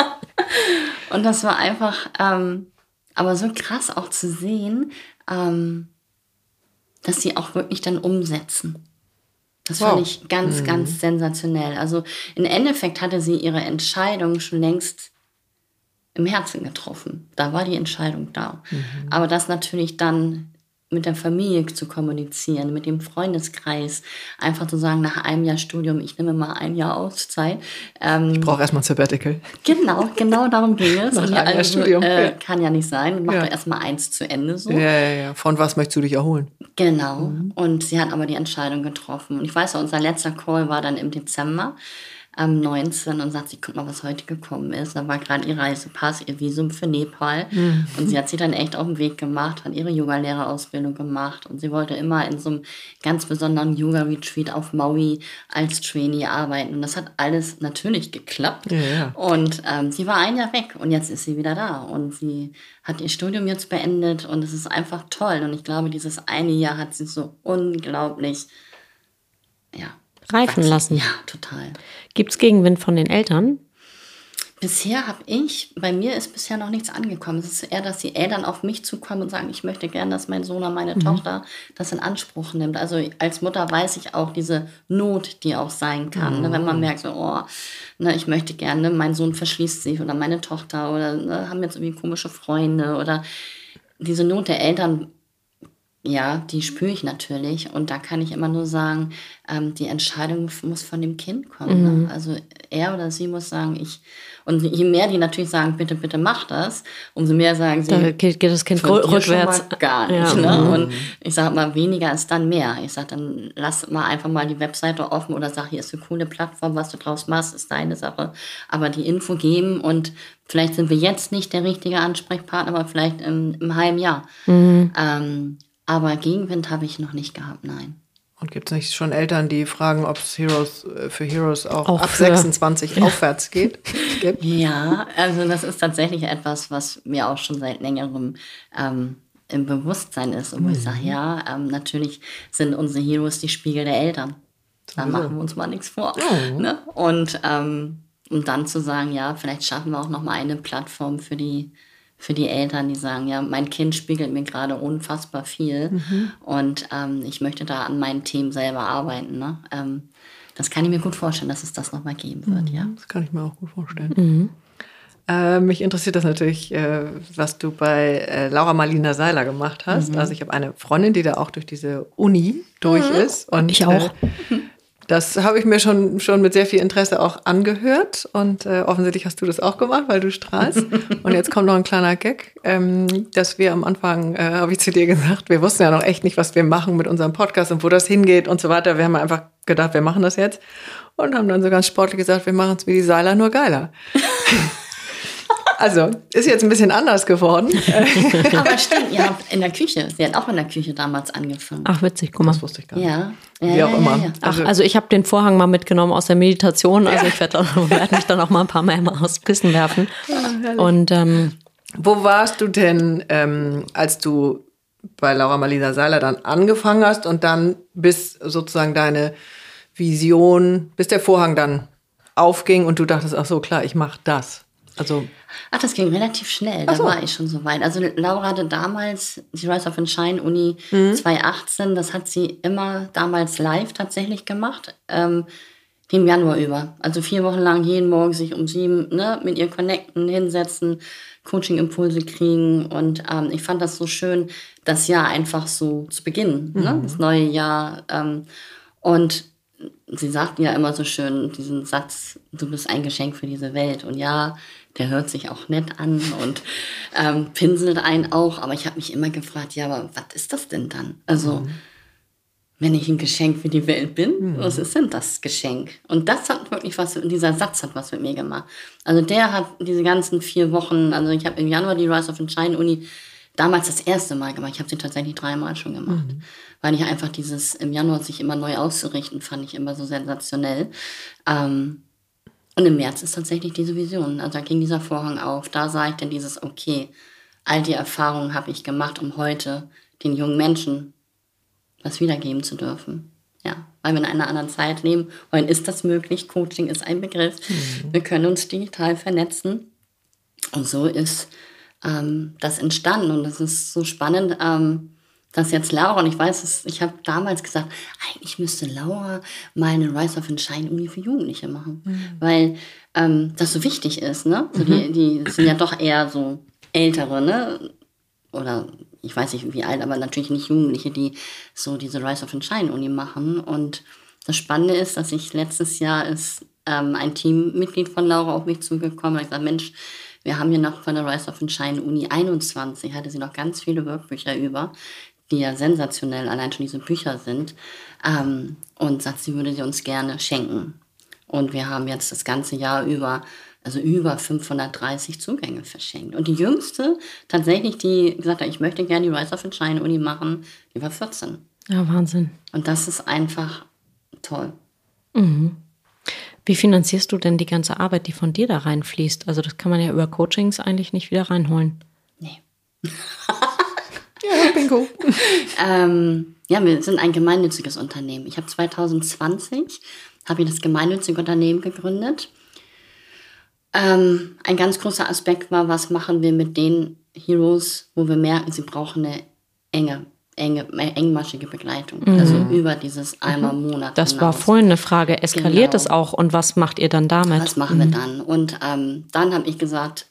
und das war einfach, ähm, aber so krass auch zu sehen, ähm, dass sie auch wirklich dann umsetzen. Das wow. fand ich ganz, mhm. ganz sensationell. Also im Endeffekt hatte sie ihre Entscheidung schon längst im Herzen getroffen. Da war die Entscheidung da. Mhm. Aber das natürlich dann mit der Familie zu kommunizieren, mit dem Freundeskreis, einfach zu sagen, nach einem Jahr Studium, ich nehme mal ein Jahr Auszeit. Ähm, ich brauche erstmal ein Sabbatical. Genau, genau darum ging es. nach einem Jahr Studium. Äh, kann ja nicht sein. Mach ja. doch erstmal eins zu Ende so. Ja, ja, ja. Von was möchtest du dich erholen? Genau. Mhm. Und sie hat aber die Entscheidung getroffen. Und ich weiß, unser letzter Call war dann im Dezember am 19 und sagt, sie guck mal, was heute gekommen ist. Da war gerade ihr Reisepass, ihr Visum für Nepal. Mhm. Und sie hat sich dann echt auf den Weg gemacht, hat ihre Yogalehrerausbildung gemacht. Und sie wollte immer in so einem ganz besonderen Yoga-Retreat auf Maui als Trainee arbeiten. Und das hat alles natürlich geklappt. Ja, ja. Und ähm, sie war ein Jahr weg und jetzt ist sie wieder da. Und sie hat ihr Studium jetzt beendet und es ist einfach toll. Und ich glaube, dieses eine Jahr hat sie so unglaublich, ja, reifen lassen. Ja, total. Gibt es Gegenwind von den Eltern? Bisher habe ich, bei mir ist bisher noch nichts angekommen. Es ist eher, dass die Eltern auf mich zukommen und sagen, ich möchte gerne, dass mein Sohn oder meine mhm. Tochter das in Anspruch nimmt. Also als Mutter weiß ich auch diese Not, die auch sein kann. Mhm. Ne, wenn man mhm. merkt, so, oh, ne, ich möchte gerne, mein Sohn verschließt sich oder meine Tochter oder ne, haben jetzt irgendwie komische Freunde oder diese Not der Eltern ja, die spüre ich natürlich. Und da kann ich immer nur sagen, ähm, die Entscheidung muss von dem Kind kommen. Ne? Mhm. Ne? Also er oder sie muss sagen, ich. Und je mehr die natürlich sagen, bitte, bitte mach das, umso mehr sagen sie, da geht, geht das Kind rückwärts. gar nicht. Ja. Ne? Mhm. Und ich sage mal, weniger ist dann mehr. Ich sage dann, lass mal einfach mal die Webseite offen oder sag, hier ist eine coole Plattform, was du draus machst, ist deine Sache. Aber die Info geben und vielleicht sind wir jetzt nicht der richtige Ansprechpartner, aber vielleicht im, im halben Jahr. Mhm. Ähm, aber Gegenwind habe ich noch nicht gehabt, nein. Und gibt es nicht schon Eltern, die fragen, ob es Heroes äh, für Heroes auch, auch ab für, 26 ja. aufwärts geht? Gibt? Ja, also das ist tatsächlich etwas, was mir auch schon seit längerem ähm, im Bewusstsein ist. Und mhm. ich sage, ja, ähm, natürlich sind unsere Heroes die Spiegel der Eltern. Da machen wir uns mal nichts vor. Oh. Ne? Und ähm, um dann zu sagen, ja, vielleicht schaffen wir auch noch mal eine Plattform für die für die Eltern, die sagen, ja, mein Kind spiegelt mir gerade unfassbar viel mhm. und ähm, ich möchte da an meinen Themen selber arbeiten. Ne? Ähm, das kann ich mir gut vorstellen, dass es das nochmal geben wird, mhm. ja. Das kann ich mir auch gut vorstellen. Mhm. Äh, mich interessiert das natürlich, äh, was du bei äh, Laura Marlina Seiler gemacht hast. Mhm. Also ich habe eine Freundin, die da auch durch diese Uni durch mhm. ist. Und ich auch. Das habe ich mir schon, schon mit sehr viel Interesse auch angehört und äh, offensichtlich hast du das auch gemacht, weil du strahlst. und jetzt kommt noch ein kleiner Gag, ähm, dass wir am Anfang, äh, habe ich zu dir gesagt, wir wussten ja noch echt nicht, was wir machen mit unserem Podcast und wo das hingeht und so weiter. Wir haben einfach gedacht, wir machen das jetzt und haben dann so ganz sportlich gesagt, wir machen es wie die Seiler, nur geiler. Also, ist jetzt ein bisschen anders geworden. Aber stimmt, ihr habt in der Küche, sie hat auch in der Küche damals angefangen. Ach, witzig, guck mal. Das wusste ich gar nicht. Ja. ja Wie auch ja, immer. Ja, Ach, also, also ich habe den Vorhang mal mitgenommen aus der Meditation. Also ich werde werd mich dann auch mal ein paar Mal aus Kissen werfen. Und ähm, wo warst du denn, ähm, als du bei Laura Marlina Seiler dann angefangen hast und dann bis sozusagen deine Vision, bis der Vorhang dann aufging und du dachtest, ach so, klar, ich mache das. Also Ach, das ging relativ schnell. Da so. war ich schon so weit. Also Laura hatte damals die Rise of Shine Uni mhm. 2018. Das hat sie immer damals live tatsächlich gemacht. Ähm, den Januar über. Also vier Wochen lang jeden Morgen sich um sieben ne, mit ihr connecten, hinsetzen, Coaching-Impulse kriegen. Und ähm, ich fand das so schön, das Jahr einfach so zu beginnen. Ne? Mhm. Ne? Das neue Jahr. Ähm, und sie sagt ja immer so schön diesen Satz, du bist ein Geschenk für diese Welt. Und ja, der hört sich auch nett an und ähm, pinselt einen auch. Aber ich habe mich immer gefragt, ja, aber was ist das denn dann? Also, mhm. wenn ich ein Geschenk für die Welt bin, mhm. was ist denn das Geschenk? Und das hat wirklich was, dieser Satz hat was mit mir gemacht. Also der hat diese ganzen vier Wochen, also ich habe im Januar die Rise of Shine Uni damals das erste Mal gemacht. Ich habe sie tatsächlich dreimal schon gemacht. Mhm. Weil ich einfach dieses im Januar sich immer neu auszurichten, fand ich immer so sensationell. Ähm, und im März ist tatsächlich diese Vision. Also da ging dieser Vorhang auf. Da sah ich dann dieses, okay, all die Erfahrungen habe ich gemacht, um heute den jungen Menschen was wiedergeben zu dürfen. Ja, weil wir in einer anderen Zeit leben. Heute ist das möglich. Coaching ist ein Begriff. Mhm. Wir können uns digital vernetzen. Und so ist ähm, das entstanden. Und das ist so spannend. Ähm, dass jetzt Laura, und ich weiß, ich habe damals gesagt, eigentlich müsste Laura mal eine Rise of Shine Uni für Jugendliche machen, mhm. weil ähm, das so wichtig ist. Ne? So mhm. die, die sind ja doch eher so ältere, ne? oder ich weiß nicht wie alt, aber natürlich nicht Jugendliche, die so diese Rise of Shine Uni machen. Und das Spannende ist, dass ich letztes Jahr ist ähm, ein Teammitglied von Laura auf mich zugekommen und ich gesagt, Mensch, wir haben hier noch von der Rise of Shine Uni 21, hatte sie noch ganz viele Workbücher über die ja sensationell allein schon diese Bücher sind, ähm, und sagt, sie würde sie uns gerne schenken. Und wir haben jetzt das ganze Jahr über, also über 530 Zugänge verschenkt. Und die jüngste, tatsächlich, die gesagt hat, ich möchte gerne die Rise of Shine Uni machen, die war 14. Ja, Wahnsinn. Und das ist einfach toll. Mhm. Wie finanzierst du denn die ganze Arbeit, die von dir da reinfließt? Also das kann man ja über Coachings eigentlich nicht wieder reinholen. Nee. Ja, bingo. ähm, ja, wir sind ein gemeinnütziges Unternehmen. Ich habe 2020 habe ich das gemeinnützige Unternehmen gegründet. Ähm, ein ganz großer Aspekt war, was machen wir mit den Heroes, wo wir merken, sie brauchen eine enge, enge, engmaschige Begleitung. Mhm. Also über dieses einmal im Monat. Das hinaus. war vorhin eine Frage. Eskaliert genau. es auch und was macht ihr dann damit? Was machen mhm. wir dann? Und ähm, dann habe ich gesagt,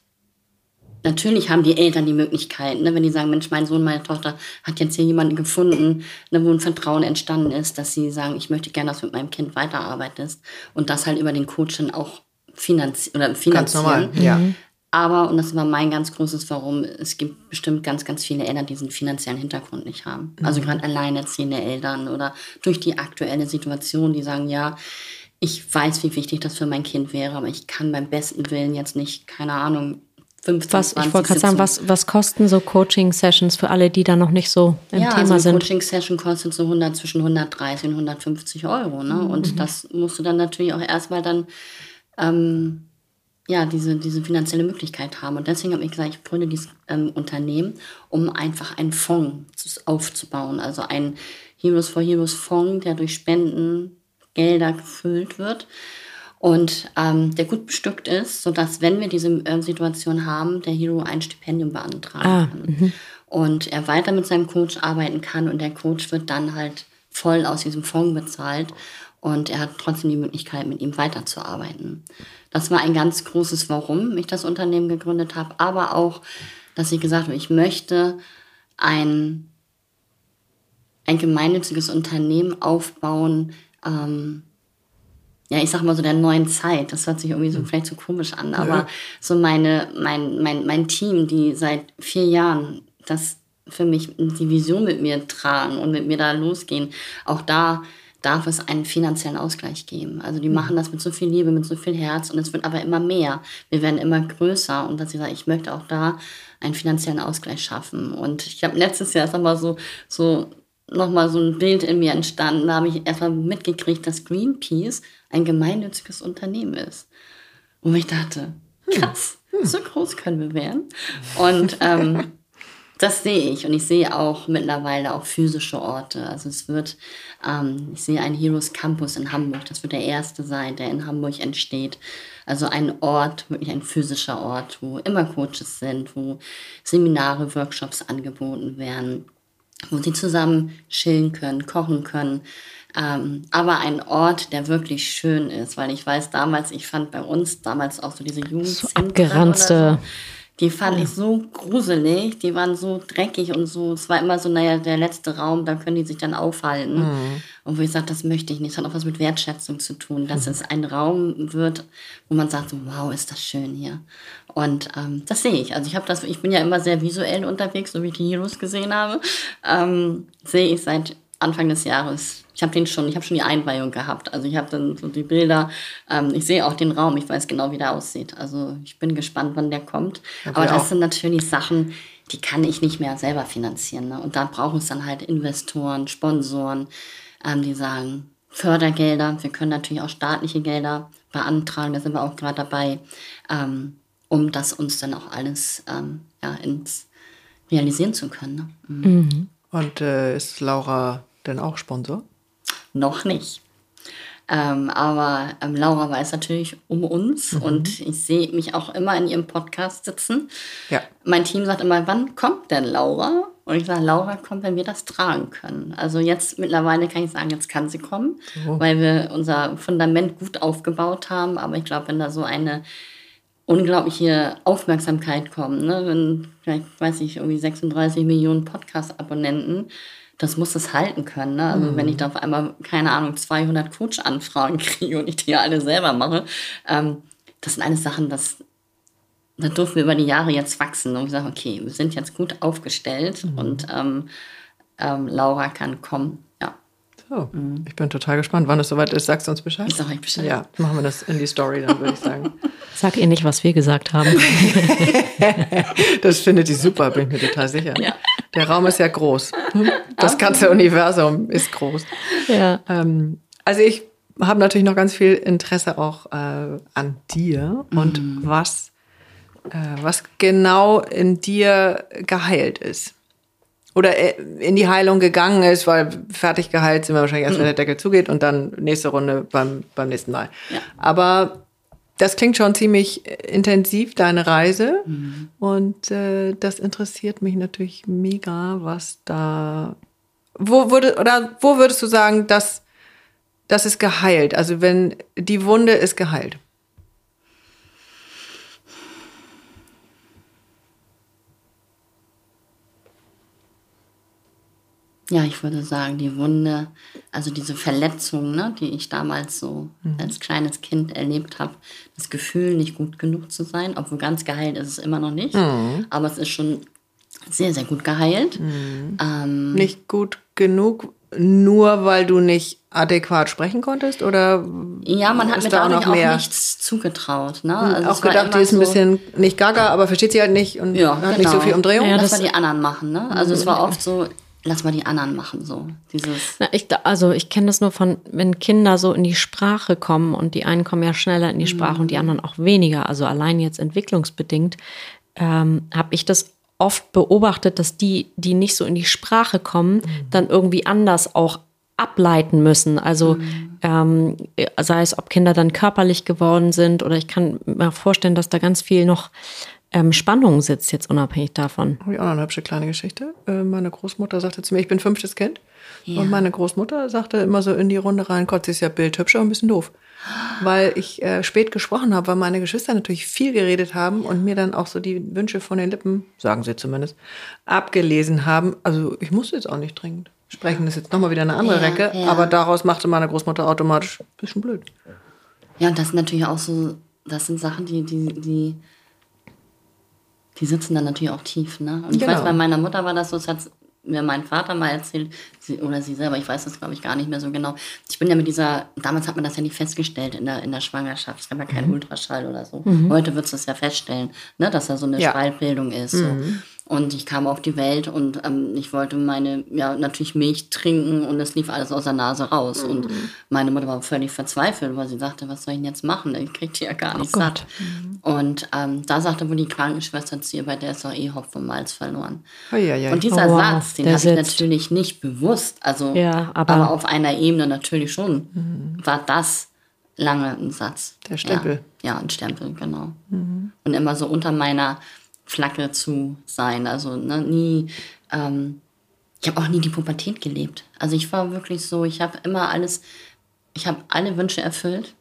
natürlich haben die Eltern die Möglichkeit, ne, wenn die sagen, Mensch, mein Sohn, meine Tochter hat jetzt hier jemanden gefunden, ne, wo ein Vertrauen entstanden ist, dass sie sagen, ich möchte gerne, dass du mit meinem Kind weiterarbeitest und das halt über den Coach dann auch finanzi oder finanzieren. Ganz normal, ja. Aber, und das war mein ganz großes Warum, es gibt bestimmt ganz, ganz viele Eltern, die diesen finanziellen Hintergrund nicht haben. Also mhm. gerade alleinerziehende Eltern oder durch die aktuelle Situation, die sagen, ja, ich weiß, wie wichtig das für mein Kind wäre, aber ich kann beim besten Willen jetzt nicht, keine Ahnung, 15, was, 20 Ich wollte gerade sagen, was, was kosten so Coaching-Sessions für alle, die da noch nicht so im ja, Thema also sind? Ja, Coaching-Session kostet so 100, zwischen 130 und 150 Euro. Ne? Mhm. Und das musst du dann natürlich auch erstmal dann ähm, ja, diese, diese finanzielle Möglichkeit haben. Und deswegen habe ich gesagt, ich gründe dieses ähm, Unternehmen, um einfach einen Fonds aufzubauen. Also ein Heroes for Heroes Fonds, der durch Spenden Gelder gefüllt wird und ähm, der gut bestückt ist, sodass, wenn wir diese äh, Situation haben, der Hero ein Stipendium beantragen ah, kann. -hmm. Und er weiter mit seinem Coach arbeiten kann und der Coach wird dann halt voll aus diesem Fonds bezahlt und er hat trotzdem die Möglichkeit, mit ihm weiterzuarbeiten. Das war ein ganz großes Warum ich das Unternehmen gegründet habe, aber auch, dass ich gesagt habe, ich möchte ein, ein gemeinnütziges Unternehmen aufbauen, ähm, ja, ich sag mal so der neuen Zeit. Das hört sich irgendwie so hm. vielleicht so komisch an, aber ja. so meine, mein, mein, mein Team, die seit vier Jahren das für mich die Vision mit mir tragen und mit mir da losgehen, auch da darf es einen finanziellen Ausgleich geben. Also die hm. machen das mit so viel Liebe, mit so viel Herz und es wird aber immer mehr. Wir werden immer größer und dass ich sage, ich möchte auch da einen finanziellen Ausgleich schaffen. Und ich habe letztes Jahr, sag mal so, so nochmal so ein Bild in mir entstanden. Da habe ich erstmal mitgekriegt, dass Greenpeace ein gemeinnütziges Unternehmen ist. Und ich dachte, hm. krass, hm. so groß können wir werden. Und ähm, das sehe ich. Und ich sehe auch mittlerweile auch physische Orte. Also es wird, ähm, ich sehe einen Heroes Campus in Hamburg. Das wird der erste sein, der in Hamburg entsteht. Also ein Ort, wirklich ein physischer Ort, wo immer Coaches sind, wo Seminare, Workshops angeboten werden wo sie zusammen chillen können, kochen können. Ähm, aber ein Ort, der wirklich schön ist, weil ich weiß damals, ich fand bei uns damals auch so diese Jugendzentren so abgeranzte. So, die fand ja. ich so gruselig, die waren so dreckig und so. Es war immer so, naja, der letzte Raum, da können die sich dann aufhalten. Mhm. Und wo ich sage, das möchte ich nicht. Das hat auch was mit Wertschätzung zu tun, dass mhm. es ein Raum wird, wo man sagt, so, wow, ist das schön hier. Und ähm, das sehe ich. Also ich habe das, ich bin ja immer sehr visuell unterwegs, so wie ich die Heroes gesehen habe. Ähm, sehe ich seit Anfang des Jahres. Ich habe den schon, ich habe schon die Einweihung gehabt. Also ich habe dann so die Bilder. Ähm, ich sehe auch den Raum. Ich weiß genau, wie der aussieht. Also ich bin gespannt, wann der kommt. Okay, Aber das auch. sind natürlich Sachen, die kann ich nicht mehr selber finanzieren. Ne? Und da brauchen es dann halt Investoren, Sponsoren, ähm, die sagen Fördergelder. Wir können natürlich auch staatliche Gelder beantragen. Da sind wir auch gerade dabei, ähm, um das uns dann auch alles ähm, ja, ins realisieren zu können. Ne? Mhm. Mhm. Und äh, ist Laura denn auch Sponsor? Noch nicht. Ähm, aber ähm, Laura weiß natürlich um uns mhm. und ich sehe mich auch immer in ihrem Podcast sitzen. Ja. Mein Team sagt immer, wann kommt denn Laura? Und ich sage, Laura kommt, wenn wir das tragen können. Also jetzt mittlerweile kann ich sagen, jetzt kann sie kommen, oh. weil wir unser Fundament gut aufgebaut haben. Aber ich glaube, wenn da so eine unglaubliche Aufmerksamkeit kommt, ne? wenn vielleicht, weiß ich, irgendwie 36 Millionen Podcast-Abonnenten, das muss es halten können. Ne? Also mhm. wenn ich da auf einmal, keine Ahnung, 200 Coach-Anfragen kriege und ich die ja alle selber mache, ähm, das sind alles Sachen, das, da dürfen wir über die Jahre jetzt wachsen und ich sage, okay, wir sind jetzt gut aufgestellt mhm. und ähm, ähm, Laura kann kommen. Ja. So, mhm. ich bin total gespannt. Wann es soweit ist, sagst du uns Bescheid? Ich sage euch Bescheid. Ja, machen wir das in die Story, dann würde ich sagen. Sag ihr nicht, was wir gesagt haben. das findet sie super, bin ich mir total sicher. Ja. Der Raum ist ja groß. Das ganze Universum ist groß. Ja. Ähm, also ich habe natürlich noch ganz viel Interesse auch äh, an dir und mhm. was, äh, was genau in dir geheilt ist. Oder äh, in die Heilung gegangen ist, weil fertig geheilt sind wir wahrscheinlich erst, wenn der Deckel zugeht und dann nächste Runde beim, beim nächsten Mal. Ja. Aber das klingt schon ziemlich äh, intensiv, deine Reise. Mhm. Und äh, das interessiert mich natürlich mega, was da. Wo würde, oder wo würdest du sagen, dass das ist geheilt? Also wenn die Wunde ist geheilt. Ja, ich würde sagen, die Wunde, also diese Verletzung, ne, die ich damals so mhm. als kleines Kind erlebt habe, das Gefühl, nicht gut genug zu sein, obwohl ganz geheilt ist es immer noch nicht, mhm. aber es ist schon sehr, sehr gut geheilt. Mhm. Ähm, nicht gut genug, nur weil du nicht adäquat sprechen konntest? Oder ja, man hat mir da auch, auch nichts zugetraut. Ne? Hm, also auch gedacht, die ist ein bisschen nicht gaga, aber versteht sie halt nicht und ja, hat genau. nicht so genau. viel Umdrehung. Ja, lass mal die anderen machen. Ne? Also es war oft so, lass mal die anderen machen. So dieses. Na, ich, also ich kenne das nur von, wenn Kinder so in die Sprache kommen und die einen kommen ja schneller in die Sprache mhm. und die anderen auch weniger. Also allein jetzt entwicklungsbedingt ähm, habe ich das oft beobachtet, dass die, die nicht so in die Sprache kommen, mhm. dann irgendwie anders auch ableiten müssen. Also mhm. ähm, sei es, ob Kinder dann körperlich geworden sind oder ich kann mir vorstellen, dass da ganz viel noch ähm, Spannung sitzt, jetzt unabhängig davon. Habe ich auch noch eine hübsche kleine Geschichte. Äh, meine Großmutter sagte zu mir, ich bin fünftes Kind. Ja. Und meine Großmutter sagte immer so in die Runde rein, Gott, sie ist ja bildhübscher und ein bisschen doof weil ich äh, spät gesprochen habe, weil meine Geschwister natürlich viel geredet haben und mir dann auch so die Wünsche von den Lippen, sagen sie zumindest, abgelesen haben. Also ich musste jetzt auch nicht dringend sprechen, das ist jetzt nochmal wieder eine andere ja, Recke, ja. aber daraus machte meine Großmutter automatisch ein bisschen blöd. Ja, und das sind natürlich auch so, das sind Sachen, die, die, die, die sitzen dann natürlich auch tief, ne? Und ich genau. weiß, bei meiner Mutter war das so, es hat mir mein Vater mal erzählt, sie, oder sie selber, ich weiß das glaube ich gar nicht mehr so genau. Ich bin ja mit dieser, damals hat man das ja nicht festgestellt in der, in der Schwangerschaft. Es gab ja keinen mhm. Ultraschall oder so. Mhm. Heute wird es das ja feststellen, ne, dass da so eine ja. Schallbildung ist. Mhm. So. Und ich kam auf die Welt und ähm, ich wollte meine, ja, natürlich Milch trinken und es lief alles aus der Nase raus. Mhm. Und meine Mutter war völlig verzweifelt, weil sie sagte, was soll ich denn jetzt machen? Ich krieg die ja gar nicht oh satt. Mhm. Und ähm, da sagte wohl die Krankenschwester zu ihr, bei der ist doch eh Hopf und Malz verloren. Oh, ja, ja. Und dieser oh, wow. Satz, den habe ich natürlich nicht bewusst, also ja, aber, aber, auf einer Ebene natürlich schon, mhm. war das lange ein Satz. Der Stempel. Ja, ja ein Stempel, genau. Mhm. Und immer so unter meiner Flagge zu sein. Also ne, nie, ähm, ich habe auch nie die Pubertät gelebt. Also ich war wirklich so, ich habe immer alles, ich habe alle Wünsche erfüllt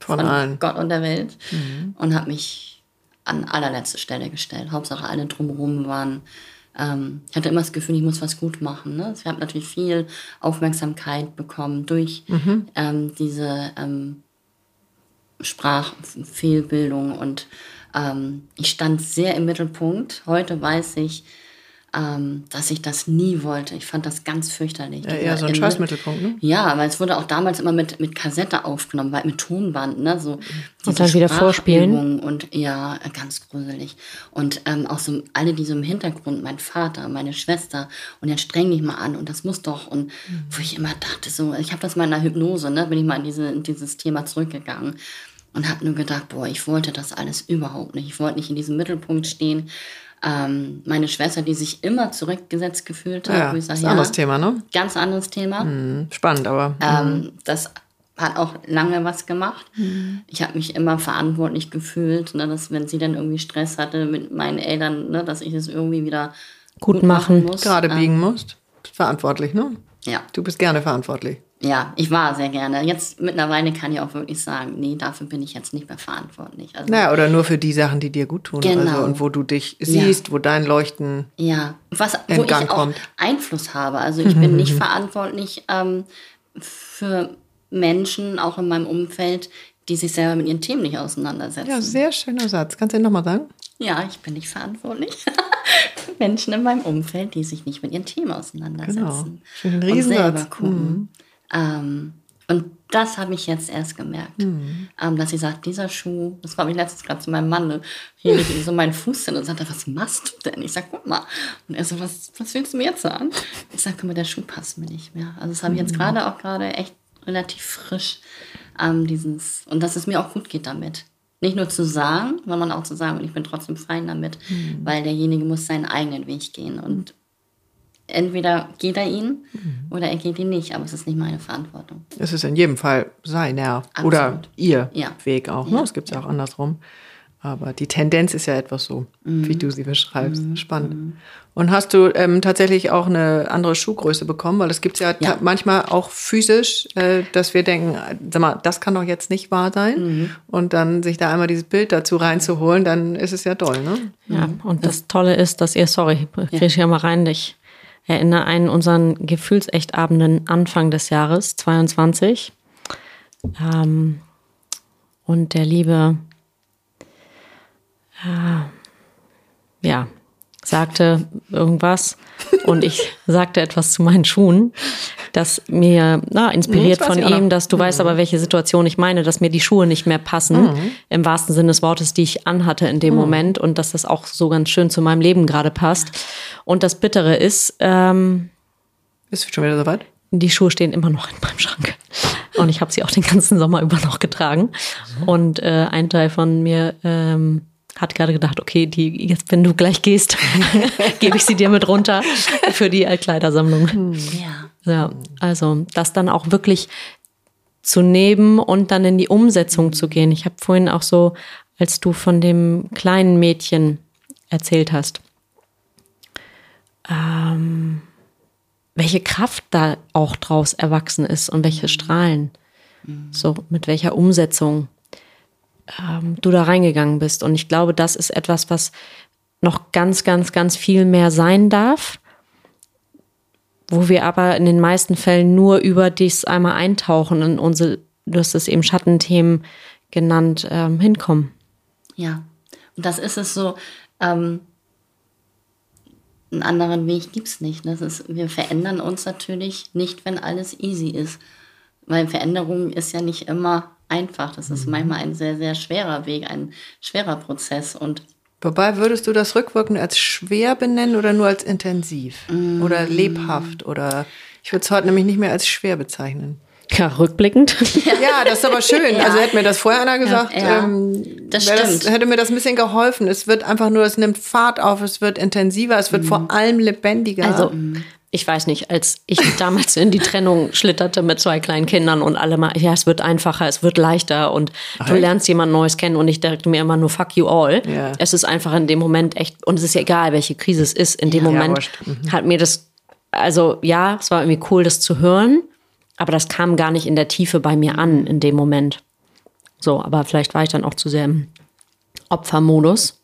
von, von allen. Gott und der Welt mhm. und habe mich an allerletzte Stelle gestellt. Hauptsache alle drumherum waren. Ähm, ich hatte immer das Gefühl, ich muss was gut machen. Ne? Ich habe natürlich viel Aufmerksamkeit bekommen durch mhm. ähm, diese ähm, Sprachfehlbildung und ähm, ich stand sehr im Mittelpunkt. Heute weiß ich, ähm, dass ich das nie wollte. Ich fand das ganz fürchterlich. Ja, eher so ein Scheißmittelpunkt, ne? Ja, weil es wurde auch damals immer mit, mit Kassette aufgenommen, weil mit Tonband, ne? So und dann wieder vorspielen. Und ja, ganz gruselig. Und ähm, auch so alle, die so im Hintergrund, mein Vater, meine Schwester, und jetzt streng dich mal an und das muss doch. Und mhm. wo ich immer dachte, so, ich habe das mal in der Hypnose, ne? Bin ich mal in, diese, in dieses Thema zurückgegangen und habe nur gedacht, boah, ich wollte das alles überhaupt nicht. Ich wollte nicht in diesem Mittelpunkt stehen. Ähm, meine Schwester, die sich immer zurückgesetzt gefühlt hat. Ja, ich sag, ist ein ja, anderes Thema, ne? Ganz anderes Thema. Mhm, spannend, aber. Ähm, mhm. das hat auch lange was gemacht. Mhm. Ich habe mich immer verantwortlich gefühlt, ne, dass wenn sie dann irgendwie Stress hatte mit meinen Eltern, ne, dass ich es irgendwie wieder gut, gut machen, muss. Gerade biegen ähm, musst. Verantwortlich, ne? Ja. Du bist gerne verantwortlich ja, ich war sehr gerne. Jetzt mittlerweile kann ich auch wirklich sagen, nee, dafür bin ich jetzt nicht mehr verantwortlich. Also, naja, oder nur für die Sachen, die dir gut tun. Genau. Also, und wo du dich siehst, ja. wo dein Leuchten ja. Was, wo ich auch kommt. Einfluss habe. Also ich bin nicht verantwortlich ähm, für Menschen, auch in meinem Umfeld, die sich selber mit ihren Themen nicht auseinandersetzen. Ja, sehr schöner Satz. Kannst du den nochmal sagen? Ja, ich bin nicht verantwortlich für Menschen in meinem Umfeld, die sich nicht mit ihren Themen auseinandersetzen. Genau. Schön ein Riesensatz. Und selber gucken. Mhm ähm, und das habe ich jetzt erst gemerkt, mhm. ähm, dass sie sagt, dieser Schuh, das war ich letztens gerade zu meinem Mann, ne, hier liegt so mein Fuß hin und sagt, was machst du denn? Ich sag, guck mal. Und er so, was, was willst du mir jetzt sagen? Ich sag, guck mal, der Schuh passt mir nicht mehr. Also das habe ich jetzt mhm. gerade auch gerade echt relativ frisch, ähm, dieses, und dass es mir auch gut geht damit. Nicht nur zu sagen, sondern auch zu sagen, und ich bin trotzdem fein damit, mhm. weil derjenige muss seinen eigenen Weg gehen. Und entweder geht er ihn mhm. oder er geht ihn nicht, aber es ist nicht meine Verantwortung. Es ist in jedem Fall seiner Absolut. oder ihr ja. Weg auch. Ne? Es gibt es ja auch andersrum. Aber die Tendenz ist ja etwas so, mhm. wie du sie beschreibst. Mhm. Spannend. Mhm. Und hast du ähm, tatsächlich auch eine andere Schuhgröße bekommen? Weil es gibt ja, ja. manchmal auch physisch, äh, dass wir denken, sag mal, das kann doch jetzt nicht wahr sein. Mhm. Und dann sich da einmal dieses Bild dazu reinzuholen, dann ist es ja toll, ne? Ja, und das Tolle ist, dass ihr, sorry, ich ja. ja mal rein, ich erinnere an unseren Gefühlsechtabenden Anfang des Jahres 22. Ähm, und der liebe, äh, ja, sagte irgendwas und ich sagte etwas zu meinen Schuhen, das mir na, inspiriert von ihm, dass du mhm. weißt aber, welche Situation ich meine, dass mir die Schuhe nicht mehr passen, mhm. im wahrsten Sinne des Wortes, die ich anhatte in dem mhm. Moment und dass das auch so ganz schön zu meinem Leben gerade passt. Und das Bittere ist, ähm, ist schon wieder soweit? Die Schuhe stehen immer noch in meinem Schrank. Und ich habe sie auch den ganzen Sommer über noch getragen. Mhm. Und äh, ein Teil von mir ähm, hat gerade gedacht, okay, die, jetzt, wenn du gleich gehst, gebe ich sie dir mit runter für die Altkleidersammlung. Hm. Ja. ja. Also das dann auch wirklich zu nehmen und dann in die Umsetzung zu gehen. Ich habe vorhin auch so, als du von dem kleinen Mädchen erzählt hast, ähm, welche Kraft da auch draus erwachsen ist und welche Strahlen. Mhm. So, mit welcher Umsetzung ähm, du da reingegangen bist. Und ich glaube, das ist etwas, was noch ganz, ganz, ganz viel mehr sein darf, wo wir aber in den meisten Fällen nur über dies einmal eintauchen und unsere, du hast es eben Schattenthemen genannt, ähm, hinkommen. Ja, und das ist es so, ähm, einen anderen Weg gibt es nicht. Das ist, wir verändern uns natürlich nicht, wenn alles easy ist. Weil Veränderung ist ja nicht immer einfach. Das ist mhm. manchmal ein sehr, sehr schwerer Weg, ein schwerer Prozess. Und Wobei würdest du das rückwirkend als schwer benennen oder nur als intensiv mm. oder lebhaft oder ich würde es heute nämlich nicht mehr als schwer bezeichnen. Ja, rückblickend. Ja, das ist aber schön. ja. Also hätte mir das vorher einer gesagt, ja, ja. Ähm, das, das hätte mir das ein bisschen geholfen. Es wird einfach nur, es nimmt Fahrt auf, es wird intensiver, es wird mhm. vor allem lebendiger. Also ich weiß nicht, als ich damals in die Trennung schlitterte mit zwei kleinen Kindern und alle mal, ja, es wird einfacher, es wird leichter und Ach, du lernst jemand Neues kennen und ich dachte mir immer nur fuck you all. Yeah. Es ist einfach in dem Moment echt, und es ist ja egal, welche Krise es ist, in dem ja, Moment ja, mhm. hat mir das, also ja, es war irgendwie cool, das zu hören, aber das kam gar nicht in der Tiefe bei mir an in dem Moment. So, aber vielleicht war ich dann auch zu sehr im Opfermodus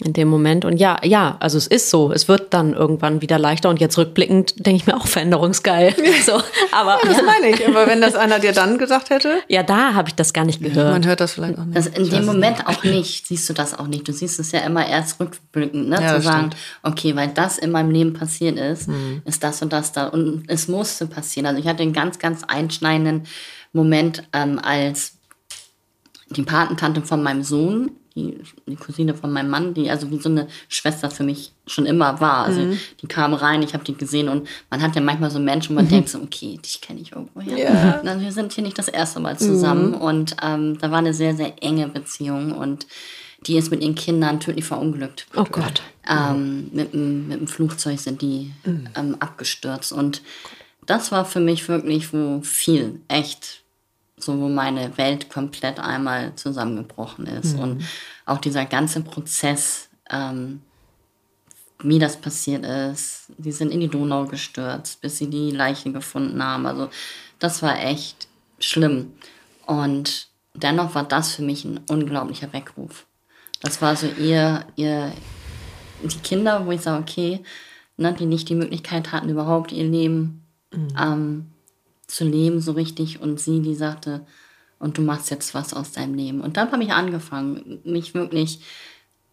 in dem Moment. Und ja, ja, also es ist so. Es wird dann irgendwann wieder leichter. Und jetzt rückblickend denke ich mir auch veränderungsgeil. So, aber, ja, das ja. meine ich. Aber wenn das einer dir dann gesagt hätte? Ja, da habe ich das gar nicht gehört. Man hört das vielleicht auch nicht. Das in dem Moment auch nicht. Siehst du das auch nicht. Du siehst es ja immer erst rückblickend, ne? Ja, zu sagen, stimmt. okay, weil das in meinem Leben passiert ist, mhm. ist das und das da. Und es musste passieren. Also ich hatte einen ganz, ganz einschneidenden Moment, ähm, als die Patentante von meinem Sohn die, die Cousine von meinem Mann, die also wie so eine Schwester für mich schon immer war. Also mhm. die kam rein, ich habe die gesehen und man hat ja manchmal so Menschen, wo man mhm. denkt so, okay, dich kenne ich irgendwo her. Ja. Also wir sind hier nicht das erste Mal zusammen mhm. und ähm, da war eine sehr, sehr enge Beziehung und die ist mit ihren Kindern tödlich verunglückt. Oh Gott. Ähm, mit, mit dem Flugzeug sind die mhm. ähm, abgestürzt und das war für mich wirklich wo viel, echt so wo meine Welt komplett einmal zusammengebrochen ist. Mhm. Und auch dieser ganze Prozess, ähm, wie das passiert ist, die sind in die Donau gestürzt, bis sie die Leiche gefunden haben. Also das war echt schlimm. Und dennoch war das für mich ein unglaublicher Weckruf. Das war so ihr, ihr, die Kinder, wo ich sage, okay, ne, die nicht die Möglichkeit hatten, überhaupt ihr Leben mhm. ähm, zu leben so richtig und sie, die sagte, und du machst jetzt was aus deinem Leben. Und dann habe ich angefangen, mich wirklich,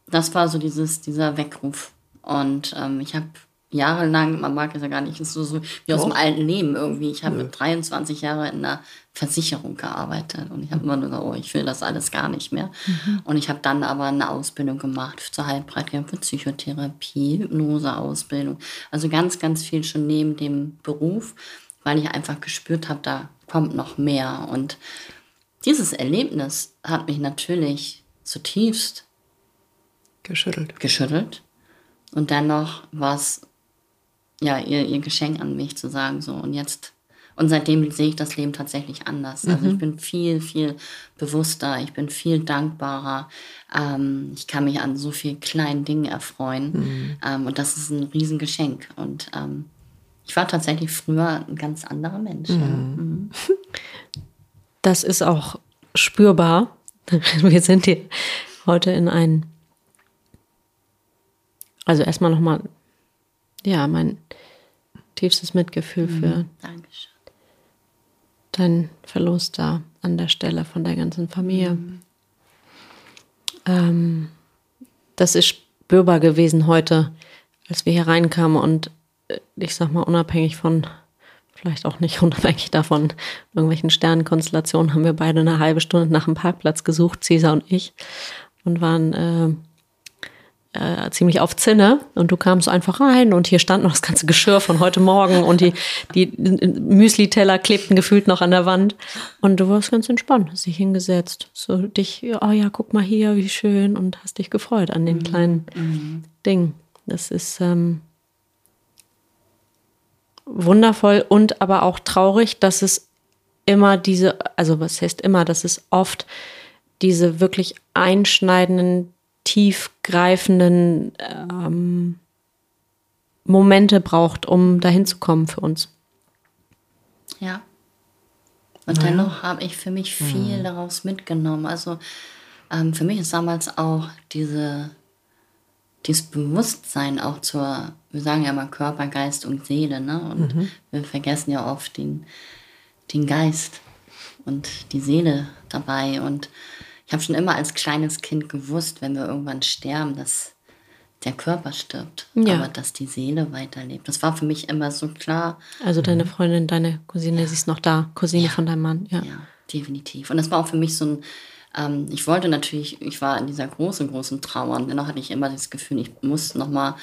das war so dieses, dieser Weckruf. Und ähm, ich habe jahrelang, man mag es ja gar nicht, ist so, so wie aus oh. dem alten Leben irgendwie. Ich habe ja. mit 23 Jahren in einer Versicherung gearbeitet und ich habe immer nur gesagt, oh, ich will das alles gar nicht mehr. Mhm. Und ich habe dann aber eine Ausbildung gemacht zur Heilpraktikerin für Psychotherapie, Hypnoseausbildung. Also ganz, ganz viel schon neben dem Beruf weil ich einfach gespürt habe, da kommt noch mehr. Und dieses Erlebnis hat mich natürlich zutiefst geschüttelt. geschüttelt. Und dennoch war es ja ihr, ihr Geschenk an mich zu sagen, so und jetzt. Und seitdem sehe ich das Leben tatsächlich anders. Also mhm. ich bin viel, viel bewusster, ich bin viel dankbarer. Ähm, ich kann mich an so vielen kleinen Dingen erfreuen. Mhm. Ähm, und das ist ein Riesengeschenk. Und ähm, ich war tatsächlich früher ein ganz anderer Mensch. Mhm. Ja. Mhm. Das ist auch spürbar. Wir sind hier heute in ein. Also erstmal nochmal ja, mein tiefstes Mitgefühl für Mhm. Dankeschön. deinen Verlust da an der Stelle von der ganzen Familie. Ähm, das ist spürbar gewesen heute, als wir hier reinkamen und ich sag mal, unabhängig von, vielleicht auch nicht unabhängig davon, irgendwelchen Sternenkonstellationen, haben wir beide eine halbe Stunde nach dem Parkplatz gesucht, Cesar und ich, und waren äh, äh, ziemlich auf Zinne. Und du kamst einfach rein und hier stand noch das ganze Geschirr von heute Morgen und die, die Müsli-Teller klebten gefühlt noch an der Wand. Und du warst ganz entspannt, hast dich hingesetzt, so dich, oh ja, guck mal hier, wie schön und hast dich gefreut an den kleinen Dingen. Das ist ähm, wundervoll und aber auch traurig, dass es immer diese, also was heißt immer, dass es oft diese wirklich einschneidenden, tiefgreifenden ähm, Momente braucht, um dahin zu kommen für uns. Ja. Und dennoch habe ich für mich viel daraus mitgenommen. Also ähm, für mich ist damals auch diese, dieses Bewusstsein auch zur, wir sagen ja mal Körper, Geist und Seele, ne? Und wir vergessen ja oft den, den Geist und die Seele dabei. Und ich habe schon immer als kleines Kind gewusst, wenn wir irgendwann sterben, dass der Körper stirbt, Ja. aber dass die Seele weiterlebt. Das war für mich immer so klar. Also deine Freundin, deine Cousine, sie ist noch da, Cousine von deinem Mann, ja. Ja, definitiv. Und das war auch für mich so ein, ähm, ich wollte natürlich, ich war in dieser großen, großen Trauer und dennoch hatte ich immer das Gefühl, ich muss nochmal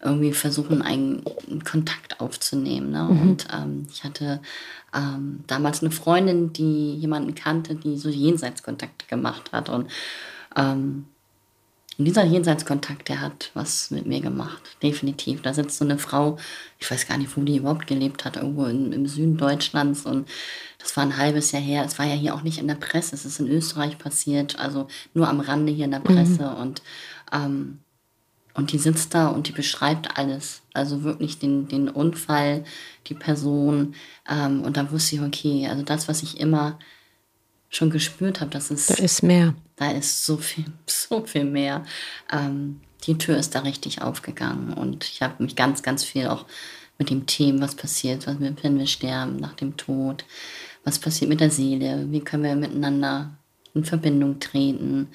irgendwie versuchen, einen Kontakt aufzunehmen. Ne? Und ähm, ich hatte ähm, damals eine Freundin, die jemanden kannte, die so Jenseitskontakte gemacht hat. Und ähm, und dieser Jenseitskontakt, der hat was mit mir gemacht, definitiv. Da sitzt so eine Frau, ich weiß gar nicht, wo die überhaupt gelebt hat, irgendwo in, im Süden Deutschlands. Und das war ein halbes Jahr her. Es war ja hier auch nicht in der Presse, es ist in Österreich passiert, also nur am Rande hier in der Presse. Und, ähm, und die sitzt da und die beschreibt alles. Also wirklich den, den Unfall, die Person. Ähm, und da wusste ich, okay, also das, was ich immer schon gespürt habe, das ist Da ist mehr. da ist so viel, so viel mehr. Ähm, die Tür ist da richtig aufgegangen und ich habe mich ganz, ganz viel auch mit dem Thema, was passiert, was wir, wenn wir sterben, nach dem Tod, was passiert mit der Seele, wie können wir miteinander in Verbindung treten.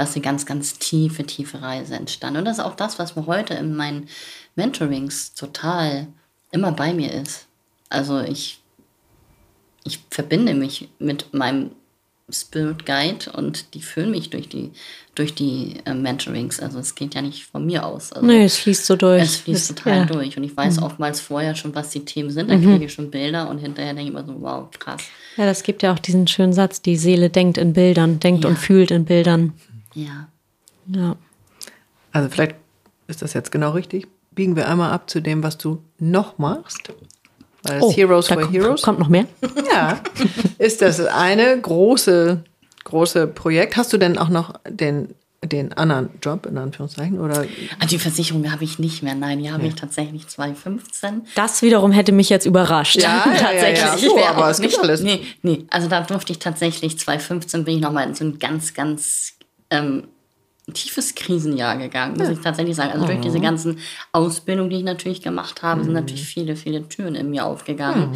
Da ist eine ganz, ganz tiefe, tiefe Reise entstanden. Und das ist auch das, was mir heute in meinen Mentorings total immer bei mir ist. Also ich ich verbinde mich mit meinem Spirit Guide und die führen mich durch die, durch die äh, Mentorings. Also es geht ja nicht von mir aus. Also Nee, es fließt so durch. es fließt Das- total ja. durch. Und ich weiß oftmals vorher schon, was die Themen sind. Dann kriege ich schon Bilder und hinterher denke ich immer so, wow, krass. Ja, das gibt ja auch diesen schönen Satz, die Seele denkt in Bildern, denkt Ja. und fühlt in Bildern. Ja. Ja. Also vielleicht ist das jetzt genau richtig. Biegen wir einmal ab zu dem, was du noch machst. Weil das Heroes Oh, da for kommt, Heroes. kommt noch mehr? Ja, ist das eine große, große Projekt. Hast du denn auch noch den, den anderen Job, in Anführungszeichen? Oder die Versicherung habe ich nicht mehr. Nein, die habe ich tatsächlich 2015. Das wiederum hätte mich jetzt überrascht. Ja, ja, ja, Tatsächlich. ja. Ich So, aber es gibt alles. Nee, nee, also da durfte ich tatsächlich 2015 bin ich nochmal in so ein ganz, ganz ähm, tiefes Krisenjahr gegangen, muss ich tatsächlich sagen. Also durch Mhm. diese ganzen Ausbildungen, die ich natürlich gemacht habe, sind natürlich viele, viele Türen in mir aufgegangen.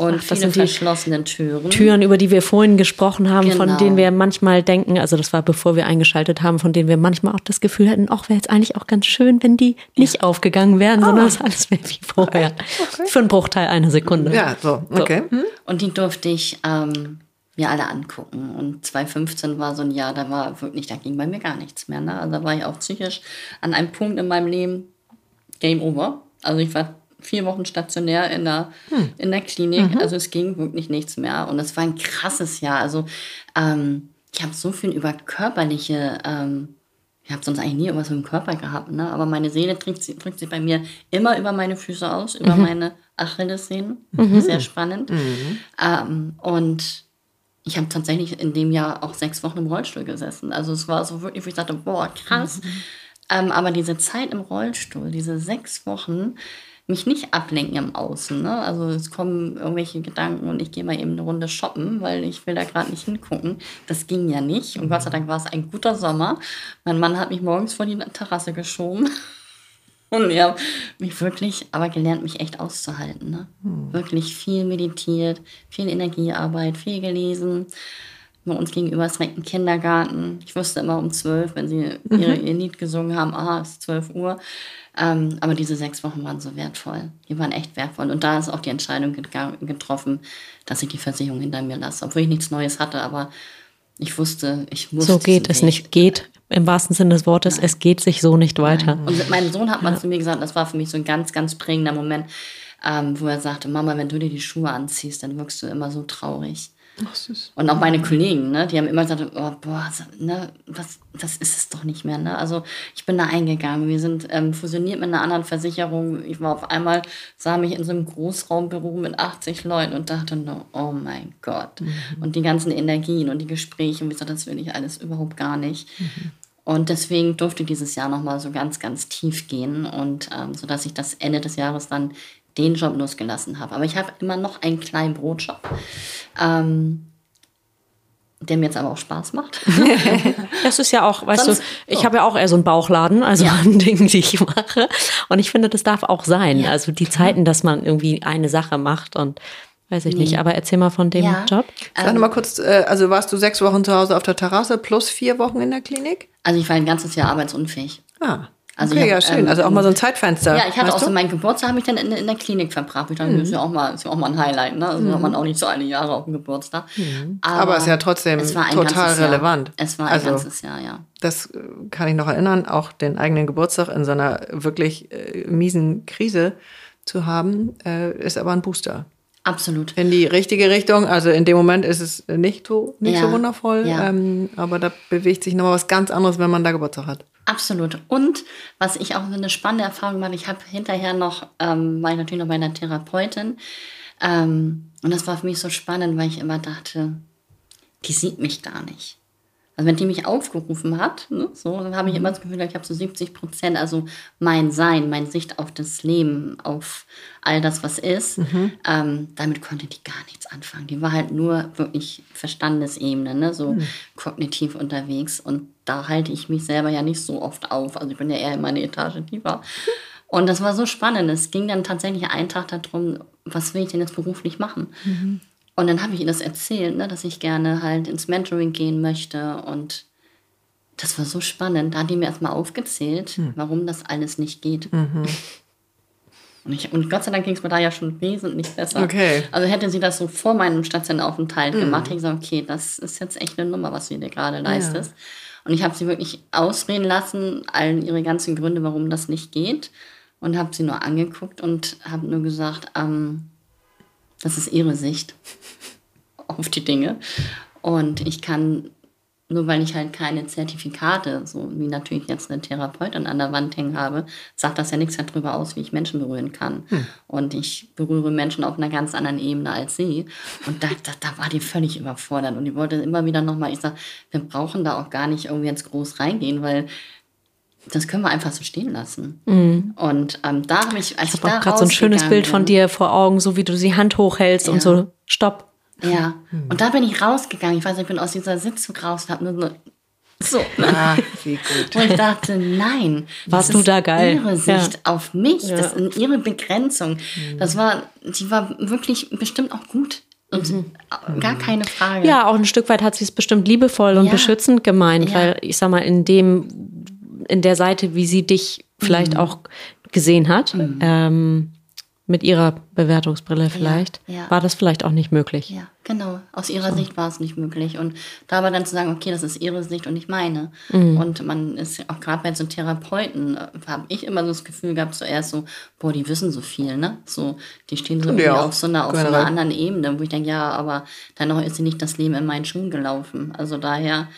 Und Ach, das viele sind die verschlossene Türen. Türen, über die wir vorhin gesprochen haben, von Genau. denen wir manchmal denken, also das war bevor wir eingeschaltet haben, von denen wir manchmal auch das Gefühl hatten, auch wäre jetzt eigentlich auch ganz schön, wenn die nicht aufgegangen wären, sondern das alles wäre wie vorher. Für einen Bruchteil einer Sekunde. ja, so, okay. Hm? Und die durfte ich ähm, mir alle angucken. Und 2015 war so ein Jahr, da war wirklich, da ging bei mir gar nichts mehr. Ne? Also da war ich auch psychisch an einem Punkt in meinem Leben, Game Over. Also ich war vier Wochen stationär in der, in der Klinik. Also es ging wirklich nichts mehr. Und es war ein krasses Jahr. Also ähm, ich habe so viel über körperliche, ähm, ich habe sonst eigentlich nie irgendwas mit dem Körper gehabt, ne? aber meine Seele drückt, drückt sich bei mir immer über meine Füße aus, über meine Achillessehnen. Sehr spannend. Ähm, und ich habe tatsächlich in dem Jahr auch sechs Wochen im Rollstuhl gesessen. Also es war so wirklich, wo ich dachte, boah, krass. Ähm, aber diese Zeit im Rollstuhl, diese sechs Wochen, mich nicht ablenken im Außen. Ne? Also es kommen irgendwelche Gedanken und ich gehe mal eben eine Runde shoppen, weil ich will da gerade nicht hingucken. Das ging ja nicht. Und Gott sei Dank war es ein guter Sommer. Mein Mann hat mich morgens vor die Terrasse geschoben. Und ich habe mich wirklich, aber gelernt, mich echt auszuhalten. Ne? Hm. Wirklich viel meditiert, viel Energiearbeit, viel gelesen. Bei uns gegenüber ist direkt ein Kindergarten. Ich wusste immer um zwölf, wenn sie ihre, mhm. ihr Lied gesungen haben, ah, es ist zwölf Uhr. Ähm, aber diese sechs Wochen waren so wertvoll. Die waren echt wertvoll. Und da ist auch die Entscheidung getroffen, dass ich die Versicherung hinter mir lasse. Obwohl ich nichts Neues hatte, aber ich wusste, ich muss. So geht es nicht. Geht im wahrsten Sinne des Wortes, Nein. es geht sich so nicht weiter. Nein. Und mit meinem Sohn hat man ja. zu mir gesagt, das war für mich so ein ganz, ganz prägender Moment, ähm, wo er sagte, Mama, wenn du dir die Schuhe anziehst, dann wirkst du immer so traurig. Ach, süß. Und auch meine Kollegen, ne, die haben immer gesagt, oh, boah, ne, was, das ist es doch nicht mehr. Ne? Also ich bin da eingegangen. Wir sind ähm, fusioniert mit einer anderen Versicherung. Ich war auf einmal, sah mich in so einem Großraumbüro mit 80 Leuten und dachte nur, oh mein Gott. Mhm. Und die ganzen Energien und die Gespräche, und ich sagte, das will ich alles überhaupt gar nicht. Mhm. Und deswegen durfte dieses Jahr nochmal so ganz, ganz tief gehen und ähm, so dass ich das Ende des Jahres dann den Job losgelassen habe. Aber ich habe immer noch einen kleinen Brotjob, ähm, der mir jetzt aber auch Spaß macht. das ist ja auch, weißt Sonst, du, ich oh. habe ja auch eher so einen Bauchladen, also ja. an Dingen, die ich mache. Und ich finde, das darf auch sein. Ja. Also die Zeiten, dass man irgendwie eine Sache macht und Weiß ich nee. nicht, aber erzähl mal von dem ja. Job. Sag ähm, mal kurz, äh, also warst du sechs Wochen zu Hause auf der Terrasse plus vier Wochen in der Klinik? Also ich war ein ganzes Jahr arbeitsunfähig. Ah. Also okay, hab, ja, schön. Ähm, also auch mal so ein Zeitfenster. Ja, ich hatte auch so meinen Geburtstag, habe ich dann in, in, der Klinik verbracht. Ich dachte, mhm. das ist ja auch mal, ist ja auch mal ein Highlight, ne? Also mhm. hat man auch nicht so alle Jahre auf dem Geburtstag. Mhm. Aber, Aber es ist ja trotzdem total relevant. Jahr. Es war ein also, ganzes Jahr, ja. Das äh, kann ich noch erinnern, auch den eigenen Geburtstag in so einer wirklich äh, miesen Krise zu haben, äh, ist aber ein Booster. Absolut. In die richtige Richtung. Also in dem Moment ist es nicht so, nicht ja, so wundervoll. Ja. Ähm, aber da bewegt sich nochmal was ganz anderes, wenn man da Geburtstag hat. Absolut. Und was ich auch eine spannende Erfahrung mache, ich habe hinterher noch, ähm, war ich natürlich noch bei einer Therapeutin. Ähm, und das war für mich so spannend, weil ich immer dachte, die sieht mich gar nicht. Also wenn die mich aufgerufen hat, ne, so, dann habe ich immer das Gefühl, ich habe so 70 Prozent, also mein Sein, meine Sicht auf das Leben, auf all das, was ist, mhm. ähm, damit konnte die gar nichts anfangen. Die war halt nur wirklich Verstandesebene, ne, so mhm. kognitiv unterwegs. Und da halte ich mich selber ja nicht so oft auf. Also ich bin ja eher in meine Etage tiefer. Und das war so spannend. Es ging dann tatsächlich einen Tag darum, was will ich denn jetzt beruflich machen? Mhm. Und dann habe ich ihr das erzählt, ne, dass ich gerne halt ins Mentoring gehen möchte. Und das war so spannend. Da hat die mir erstmal aufgezählt, hm. warum das alles nicht geht. Mhm. Und, ich, und Gott sei Dank ging es mir da ja schon wesentlich besser. Okay. Also hätte sie das so vor meinem Stationaufenthalt mhm. gemacht, hätte ich gesagt, okay, das ist jetzt echt eine Nummer, was du dir gerade leistest. Ja. Und ich habe sie wirklich ausreden lassen, all ihre ganzen Gründe, warum das nicht geht. Und habe sie nur angeguckt und habe nur gesagt, ähm, das ist ihre Sicht auf die Dinge. Und ich kann, nur weil ich halt keine Zertifikate, so wie natürlich jetzt eine Therapeutin an der Wand hängen habe, sagt das ja nichts darüber aus, wie ich Menschen berühren kann. Hm. Und ich berühre Menschen auf einer ganz anderen Ebene als sie. Und da, da, da war die völlig überfordert. Und die wollte immer wieder nochmal, ich sage, wir brauchen da auch gar nicht irgendwie jetzt groß reingehen, weil das können wir einfach so stehen lassen. Mhm. Und ähm, da habe ich, als ich, ich habe gerade so ein schönes Bild von dir vor Augen, so wie du die Hand hochhältst ja. und so Stopp. Ja. Mhm. Und da bin ich rausgegangen. Ich weiß, ich bin aus dieser Sitzung raus und habe nur so. Ah, wie gut. Und ich dachte, nein, warst du da geil? Ihre Sicht ja. auf mich, ja. das ist ihre Begrenzung. Mhm. Das war, die war wirklich bestimmt auch gut. Und mhm. gar keine Frage. Ja, auch ein Stück weit hat sie es bestimmt liebevoll und ja. beschützend gemeint, weil ich sag mal, in dem in der Seite, wie sie dich vielleicht mhm. auch gesehen hat, mhm. ähm, mit ihrer Bewertungsbrille vielleicht, ja, ja. war das vielleicht auch nicht möglich. Ja, genau. Aus ihrer so. Sicht war es nicht möglich. Und da aber dann zu sagen, okay, das ist ihre Sicht und nicht meine. Mhm. Und man ist auch gerade bei so Therapeuten, äh, habe ich immer so das Gefühl gehabt, zuerst so, boah, die wissen so viel, ne? So, die stehen so ja, auf so einer, auf so einer anderen Ebene, wo ich denke, ja, aber dennoch ist sie nicht das Leben in meinen Schuhen gelaufen. Also daher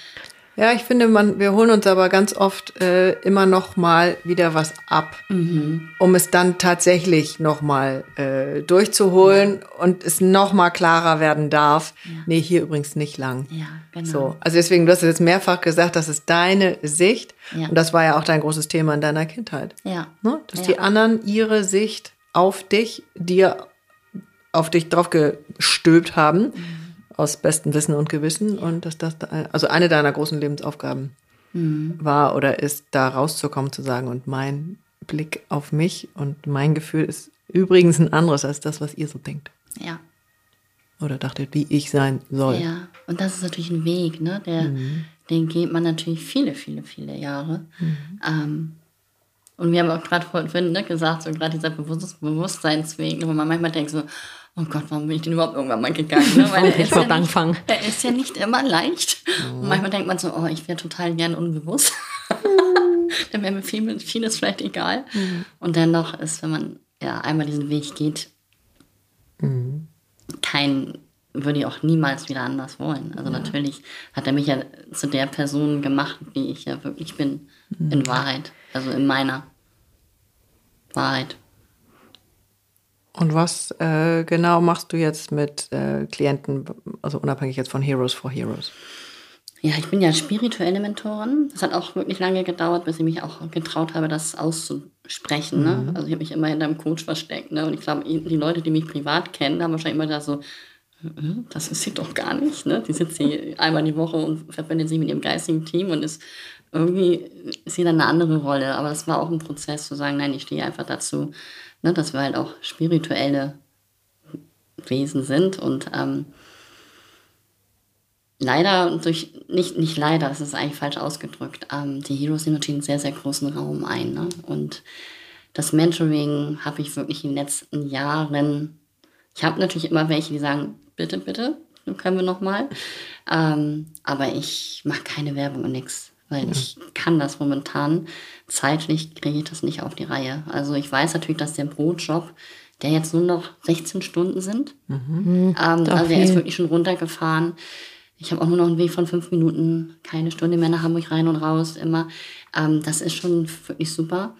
ja, ich finde, man, wir holen uns aber ganz oft äh, immer noch mal wieder was ab, mhm. um es dann tatsächlich noch mal äh, durchzuholen ja. und es noch mal klarer werden darf. Ja. Nee, hier übrigens nicht lang. Ja, genau. So, also deswegen, du hast jetzt mehrfach gesagt, das ist deine Sicht ja. und das war ja auch dein großes Thema in deiner Kindheit. Ja. Ne? Dass die anderen ihre Sicht auf dich, dir auf dich drauf gestülpt haben. Mhm aus bestem Wissen und Gewissen und dass das also eine deiner großen Lebensaufgaben mhm. war oder ist, da rauszukommen, zu sagen, und mein Blick auf mich und mein Gefühl ist übrigens ein anderes als das, was ihr so denkt. Ja. Oder dachtet, wie ich sein soll. Ja, und das ist natürlich ein Weg, ne? Der, mhm. Den geht man natürlich viele, viele, viele Jahre. Mhm. Ähm, und wir haben auch gerade vorhin ne, gesagt, so gerade dieser Bewusst Bewusstseinsweg, wo man manchmal denkt so, oh Gott, warum bin ich denn überhaupt irgendwann mal gegangen? Ne? Weil er ist, ja nicht, er ist ja nicht immer leicht. Mhm. Und manchmal denkt man so, oh, ich wäre total gern unbewusst. Dann wäre mir viel, vieles vielleicht egal. Mhm. Und dennoch ist, wenn man ja einmal diesen Weg geht, mhm. kein, würde ich auch niemals wieder anders wollen. Also ja. natürlich hat er mich ja zu der Person gemacht, die ich ja wirklich bin, mhm. in Wahrheit. Also in meiner Wahrheit. Und was äh, genau machst du jetzt mit äh, Klienten, also unabhängig jetzt von Heroes for Heroes? Ja, ich bin ja spirituelle Mentorin. Das hat auch wirklich lange gedauert, bis ich mich auch getraut habe, das auszusprechen. Ne? Mhm. Also ich habe mich immer hinter einem Coach versteckt. Ne? Und ich glaube, die Leute, die mich privat kennen, haben wahrscheinlich immer da so, das ist sie doch gar nicht. Ne? Die sitzt hier einmal die Woche und verbindet sich mit ihrem geistigen Team und ist irgendwie ist sie dann eine andere Rolle. Aber es war auch ein Prozess zu sagen, nein, ich stehe einfach dazu, ne, dass wir halt auch spirituelle Wesen sind und ähm, leider durch, nicht, nicht leider, das ist eigentlich falsch ausgedrückt, ähm, die Heroes nehmen natürlich einen sehr, sehr großen Raum ein. Ne? Und das Mentoring habe ich wirklich in den letzten Jahren, ich habe natürlich immer welche, die sagen, bitte, bitte, können wir nochmal. Ähm, aber ich mache keine Werbung und nichts weil ich kann das momentan zeitlich kriege ich das nicht auf die Reihe. Also ich weiß natürlich, dass der Brotjob, der jetzt nur noch 16 Stunden sind, mhm. ähm, also der ist wirklich schon runtergefahren. Ich habe auch nur noch einen Weg von fünf Minuten, keine Stunde mehr nach Hamburg rein und raus, immer. Ähm, das ist schon wirklich super.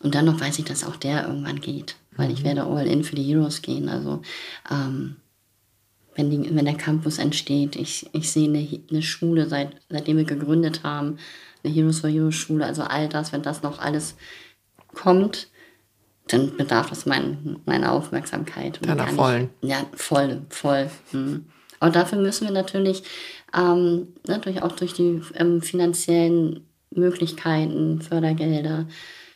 Und dann noch weiß ich, dass auch der irgendwann geht, weil mhm. ich werde all in für die Heroes gehen. Also ähm, wenn, die, wenn der Campus entsteht. Ich, ich sehe eine, eine Schule, seit, seitdem wir gegründet haben, eine Heroes for Heroes Schule, also all das, wenn das noch alles kommt, dann bedarf das mein, meiner Aufmerksamkeit. Deiner vollen. Ja, voll, voll. Hm. Aber dafür müssen wir natürlich, ähm, natürlich auch durch die ähm, finanziellen Möglichkeiten, Fördergelder,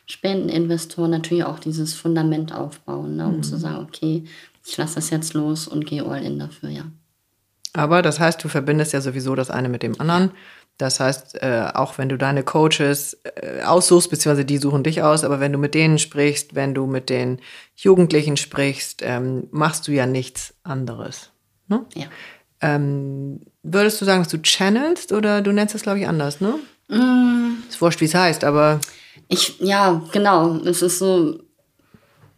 Spendeninvestoren natürlich auch dieses Fundament aufbauen, ne, um mhm. zu sagen, okay, ich lasse das jetzt los und gehe all in dafür, ja. Aber das heißt, du verbindest ja sowieso das eine mit dem anderen. Das heißt, äh, auch wenn du deine Coaches äh, aussuchst, beziehungsweise die suchen dich aus, aber wenn du mit denen sprichst, wenn du mit den Jugendlichen sprichst, ähm, machst du ja nichts anderes. Ne? Ja. Ähm, würdest du sagen, dass du channelst oder du nennst das, glaube ich, anders, ne? Mm. Ist wurscht, wie es heißt, aber. Ich, ja, genau. Es ist so,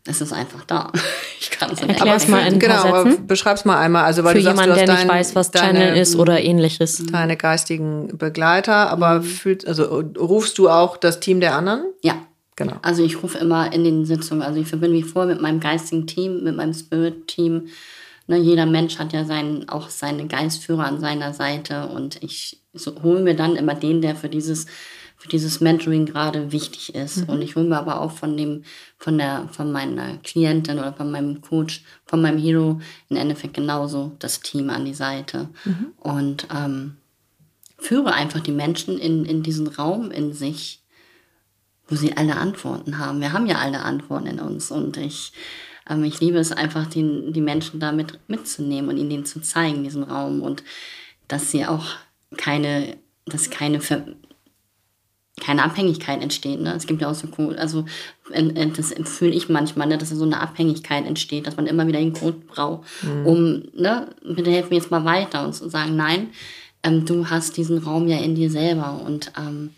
es ist einfach da. Ich kann es nicht. Erklär's mal in genau, aber beschreib's mal einmal. Also, weil Für du sagst, jemanden, du der nicht weiß, was deine, Channel ist oder ähnliches. Deine geistigen Begleiter, aber mhm. fühlt, also rufst du auch das Team der anderen? Ja. Genau. Also ich rufe immer in den Sitzungen, also ich verbinde mich vor mit meinem geistigen Team, mit meinem Spirit-Team. Ne, jeder Mensch hat ja seinen, auch seine Geistführer an seiner Seite und ich so, hole mir dann immer den, der für dieses für dieses Mentoring gerade wichtig ist. Mhm. Und ich hole mir aber auch von dem, von der, von meiner Klientin oder von meinem Coach, von meinem Hero im Endeffekt genauso das Team an die Seite. Mhm. Und ähm, führe einfach die Menschen in, in diesen Raum in sich, wo sie alle Antworten haben. Wir haben ja alle Antworten in uns und ich, ähm, ich liebe es einfach, den, die Menschen da mit, mitzunehmen und ihnen zu zeigen, diesen Raum und dass sie auch keine, dass keine keine Abhängigkeit entsteht. Ne? Es gibt ja auch so also das fühle ich manchmal, ne, dass so eine Abhängigkeit entsteht, dass man immer wieder den Code braucht, mhm. um, ne, bitte helfen mir jetzt mal weiter und zu sagen, nein, ähm, du hast diesen Raum ja in dir selber und ähm,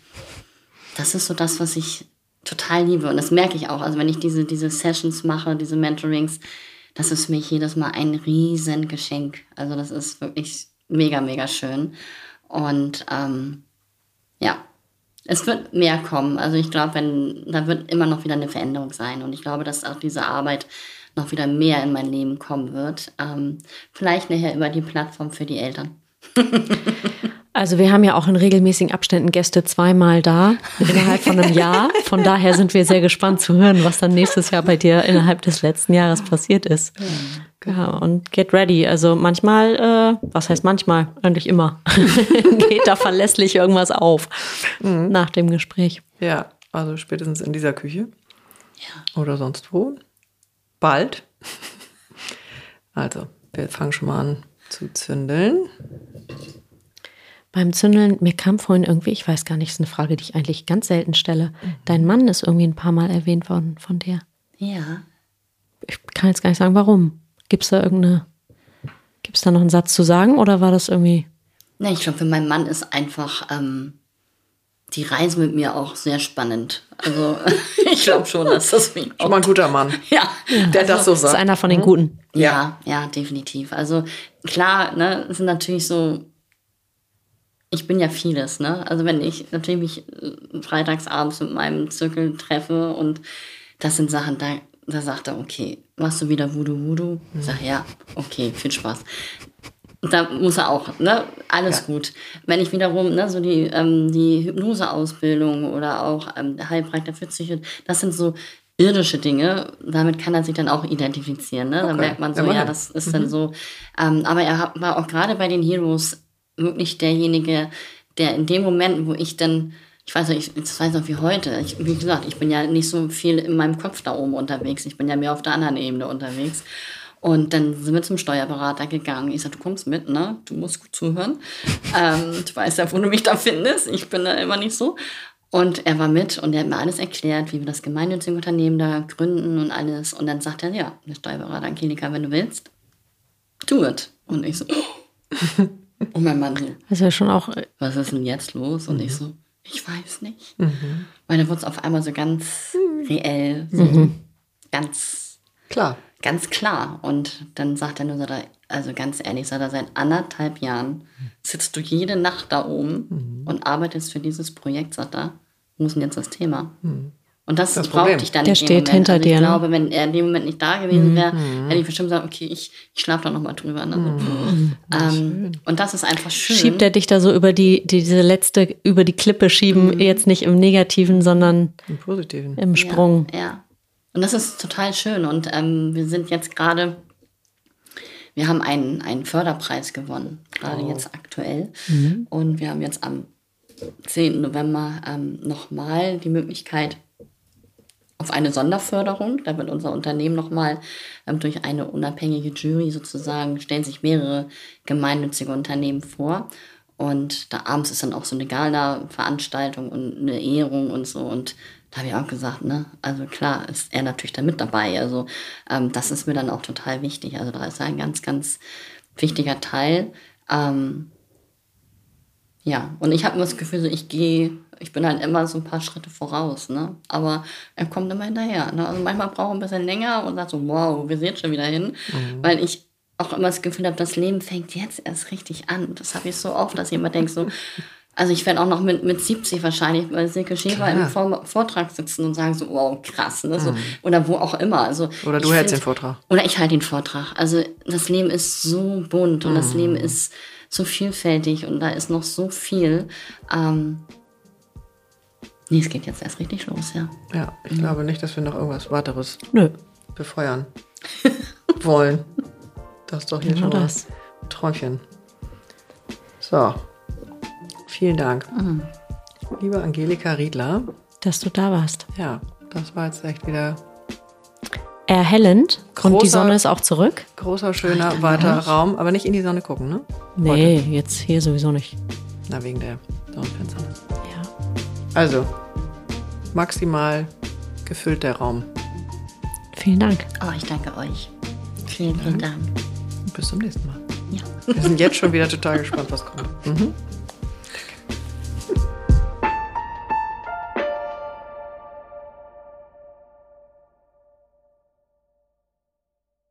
das ist so das, was ich total liebe und das merke ich auch. Also wenn ich diese, diese Sessions mache, diese Mentorings, das ist für mich jedes Mal ein riesen Geschenk. Also das ist wirklich mega, mega schön und ähm, es wird mehr kommen. Also ich glaube, wenn da wird immer noch wieder eine Veränderung sein. Und ich glaube, dass auch diese Arbeit noch wieder mehr in mein Leben kommen wird. Ähm, vielleicht nachher über die Plattform für die Eltern. Also wir haben ja auch in regelmäßigen Abständen Gäste zweimal da, innerhalb von einem Jahr. Von daher sind wir sehr gespannt zu hören, was dann nächstes Jahr bei dir innerhalb des letzten Jahres passiert ist. Ja, und get ready. Also manchmal, äh, was heißt manchmal? Eigentlich immer. Geht da verlässlich irgendwas auf mhm. nach dem Gespräch. Ja, also spätestens in dieser Küche. Ja. Oder sonst wo. Bald. Also, wir fangen schon mal an zu zündeln. Beim Zündeln, mir kam vorhin irgendwie, ich weiß gar nicht, ist eine Frage, die ich eigentlich ganz selten stelle. Dein Mann ist irgendwie ein paar Mal erwähnt worden von dir. Ja. Ich kann jetzt gar nicht sagen, warum. Gibt es da irgendeine, gibt es da noch einen Satz zu sagen oder war das irgendwie? Ne, ich glaube, für meinen Mann ist einfach ähm, die Reise mit mir auch sehr spannend. Also ich glaube schon, dass das ihn Schon mal ein guter Mann, ja, der das so Das ist sagt. einer von den Guten. Ja, ja, definitiv. Also klar, ne, es sind natürlich so, ich bin ja vieles, ne? Also wenn ich natürlich mich äh, freitags abends mit meinem Zirkel treffe und das sind Sachen, da, da sagt er, okay, machst du wieder Voodoo Voodoo? Ich sag, ja, okay, viel Spaß. Da muss er auch, ne? Alles gut. Wenn ich wiederum, ne, so die, ähm, die Hypnoseausbildung oder auch ähm, der Heilpraktiker für Psycho, das sind so irdische Dinge, damit kann er sich dann auch identifizieren. Ne? Da Okay. merkt man so, Ja, ja, das ist dann so. Ähm, aber er war auch gerade bei den Heroes wirklich derjenige, der in dem Moment, wo ich dann, ich weiß nicht, ich weiß noch wie heute, ich, wie gesagt, ich bin ja nicht so viel in meinem Kopf da oben unterwegs, ich bin ja mehr auf der anderen Ebene unterwegs. Und dann sind wir zum Steuerberater gegangen. Ich sagte, du kommst mit, ne? Du musst gut zuhören. ähm, du weißt ja, wo du mich da findest. Ich bin da immer nicht so. Und er war mit und er hat mir alles erklärt, wie wir das gemeinnützige Unternehmen da gründen und alles. Und dann sagt er, ja, der Steuerberater Angelika, wenn du willst, do it. Und ich so, und mein Mann Das ist ja schon auch, äh, was ist denn jetzt los? Und ich so, ich weiß nicht. Weil da wurde es auf einmal so ganz reell, so ganz, Klar. ganz klar. Und dann sagt er nur so, da- also ganz ehrlich, sagt er, seit anderthalb Jahren sitzt du jede Nacht da oben und arbeitest für dieses Projekt, sagt er, wo ist denn jetzt das Thema? Und das, Das brauchte Problem. ich dann Der in dem steht Moment. hinter also dir, Ich ne? glaube, wenn er in dem Moment nicht da gewesen wäre, hätte ich bestimmt gesagt, okay, ich, ich schlafe da nochmal drüber. Ne? Ähm, und das ist einfach schön. schiebt er dich da so über die, diese letzte, über die Klippe schieben, jetzt nicht im Negativen, sondern Im Positiven. im Sprung. Ja, ja. Und das ist total schön. Und ähm, wir sind jetzt gerade, wir haben einen, einen Förderpreis gewonnen, gerade jetzt aktuell. Und wir haben jetzt am 10. November ähm, nochmal die Möglichkeit auf eine Sonderförderung. Da wird unser Unternehmen nochmal ähm, durch eine unabhängige Jury sozusagen, stellen sich mehrere gemeinnützige Unternehmen vor. Und da abends ist dann auch so eine Gala-Veranstaltung und eine Ehrung und so. Und da habe ich auch gesagt, ne, also klar ist er natürlich da mit dabei. Also ähm, das ist mir dann auch total wichtig. Also da ist er ein ganz, ganz wichtiger Teil. Ähm, ja, und ich habe immer das Gefühl, so ich gehe, ich bin halt immer so ein paar Schritte voraus, ne? Aber er kommt immer hinterher. Ne? Also manchmal braucht er ein bisschen länger und sagt so, wow, wir sind schon wieder hin. Weil ich auch immer das Gefühl habe, das Leben fängt jetzt erst richtig an. Das habe ich so oft, dass jemand denkt so, also ich werde auch noch mit, mit 70 wahrscheinlich bei Silke Schäfer im Vor Vortrag sitzen und sagen so, wow, krass, ne? so, oder wo auch immer. Also Oder du hältst den Vortrag. oder ich halte den Vortrag. Also das Leben ist so bunt und das Leben ist so vielfältig und da ist noch so viel. Ähm, nee, es geht jetzt erst richtig los, ja. Ja, ich glaube nicht, dass wir noch irgendwas weiteres Nö, befeuern wollen. Das ist doch hier Genau schon das. ein Träumchen. So. Vielen Dank. Liebe Angelika Riedler. dass du da warst. Ja, das war jetzt echt wieder Erhellend. und die Großer- Sonne ist auch zurück. großer, schöner, weiter Raum. Aber nicht in die Sonne gucken, ne? Nee, jetzt hier sowieso nicht. Na, wegen der Sonnenfenster. Ja. Also, maximal gefüllt der Raum. Vielen Dank. Oh, ich danke euch. Vielen, vielen Dank. Und bis zum nächsten Mal. Ja. Wir sind jetzt schon wieder total gespannt, was kommt. Mhm.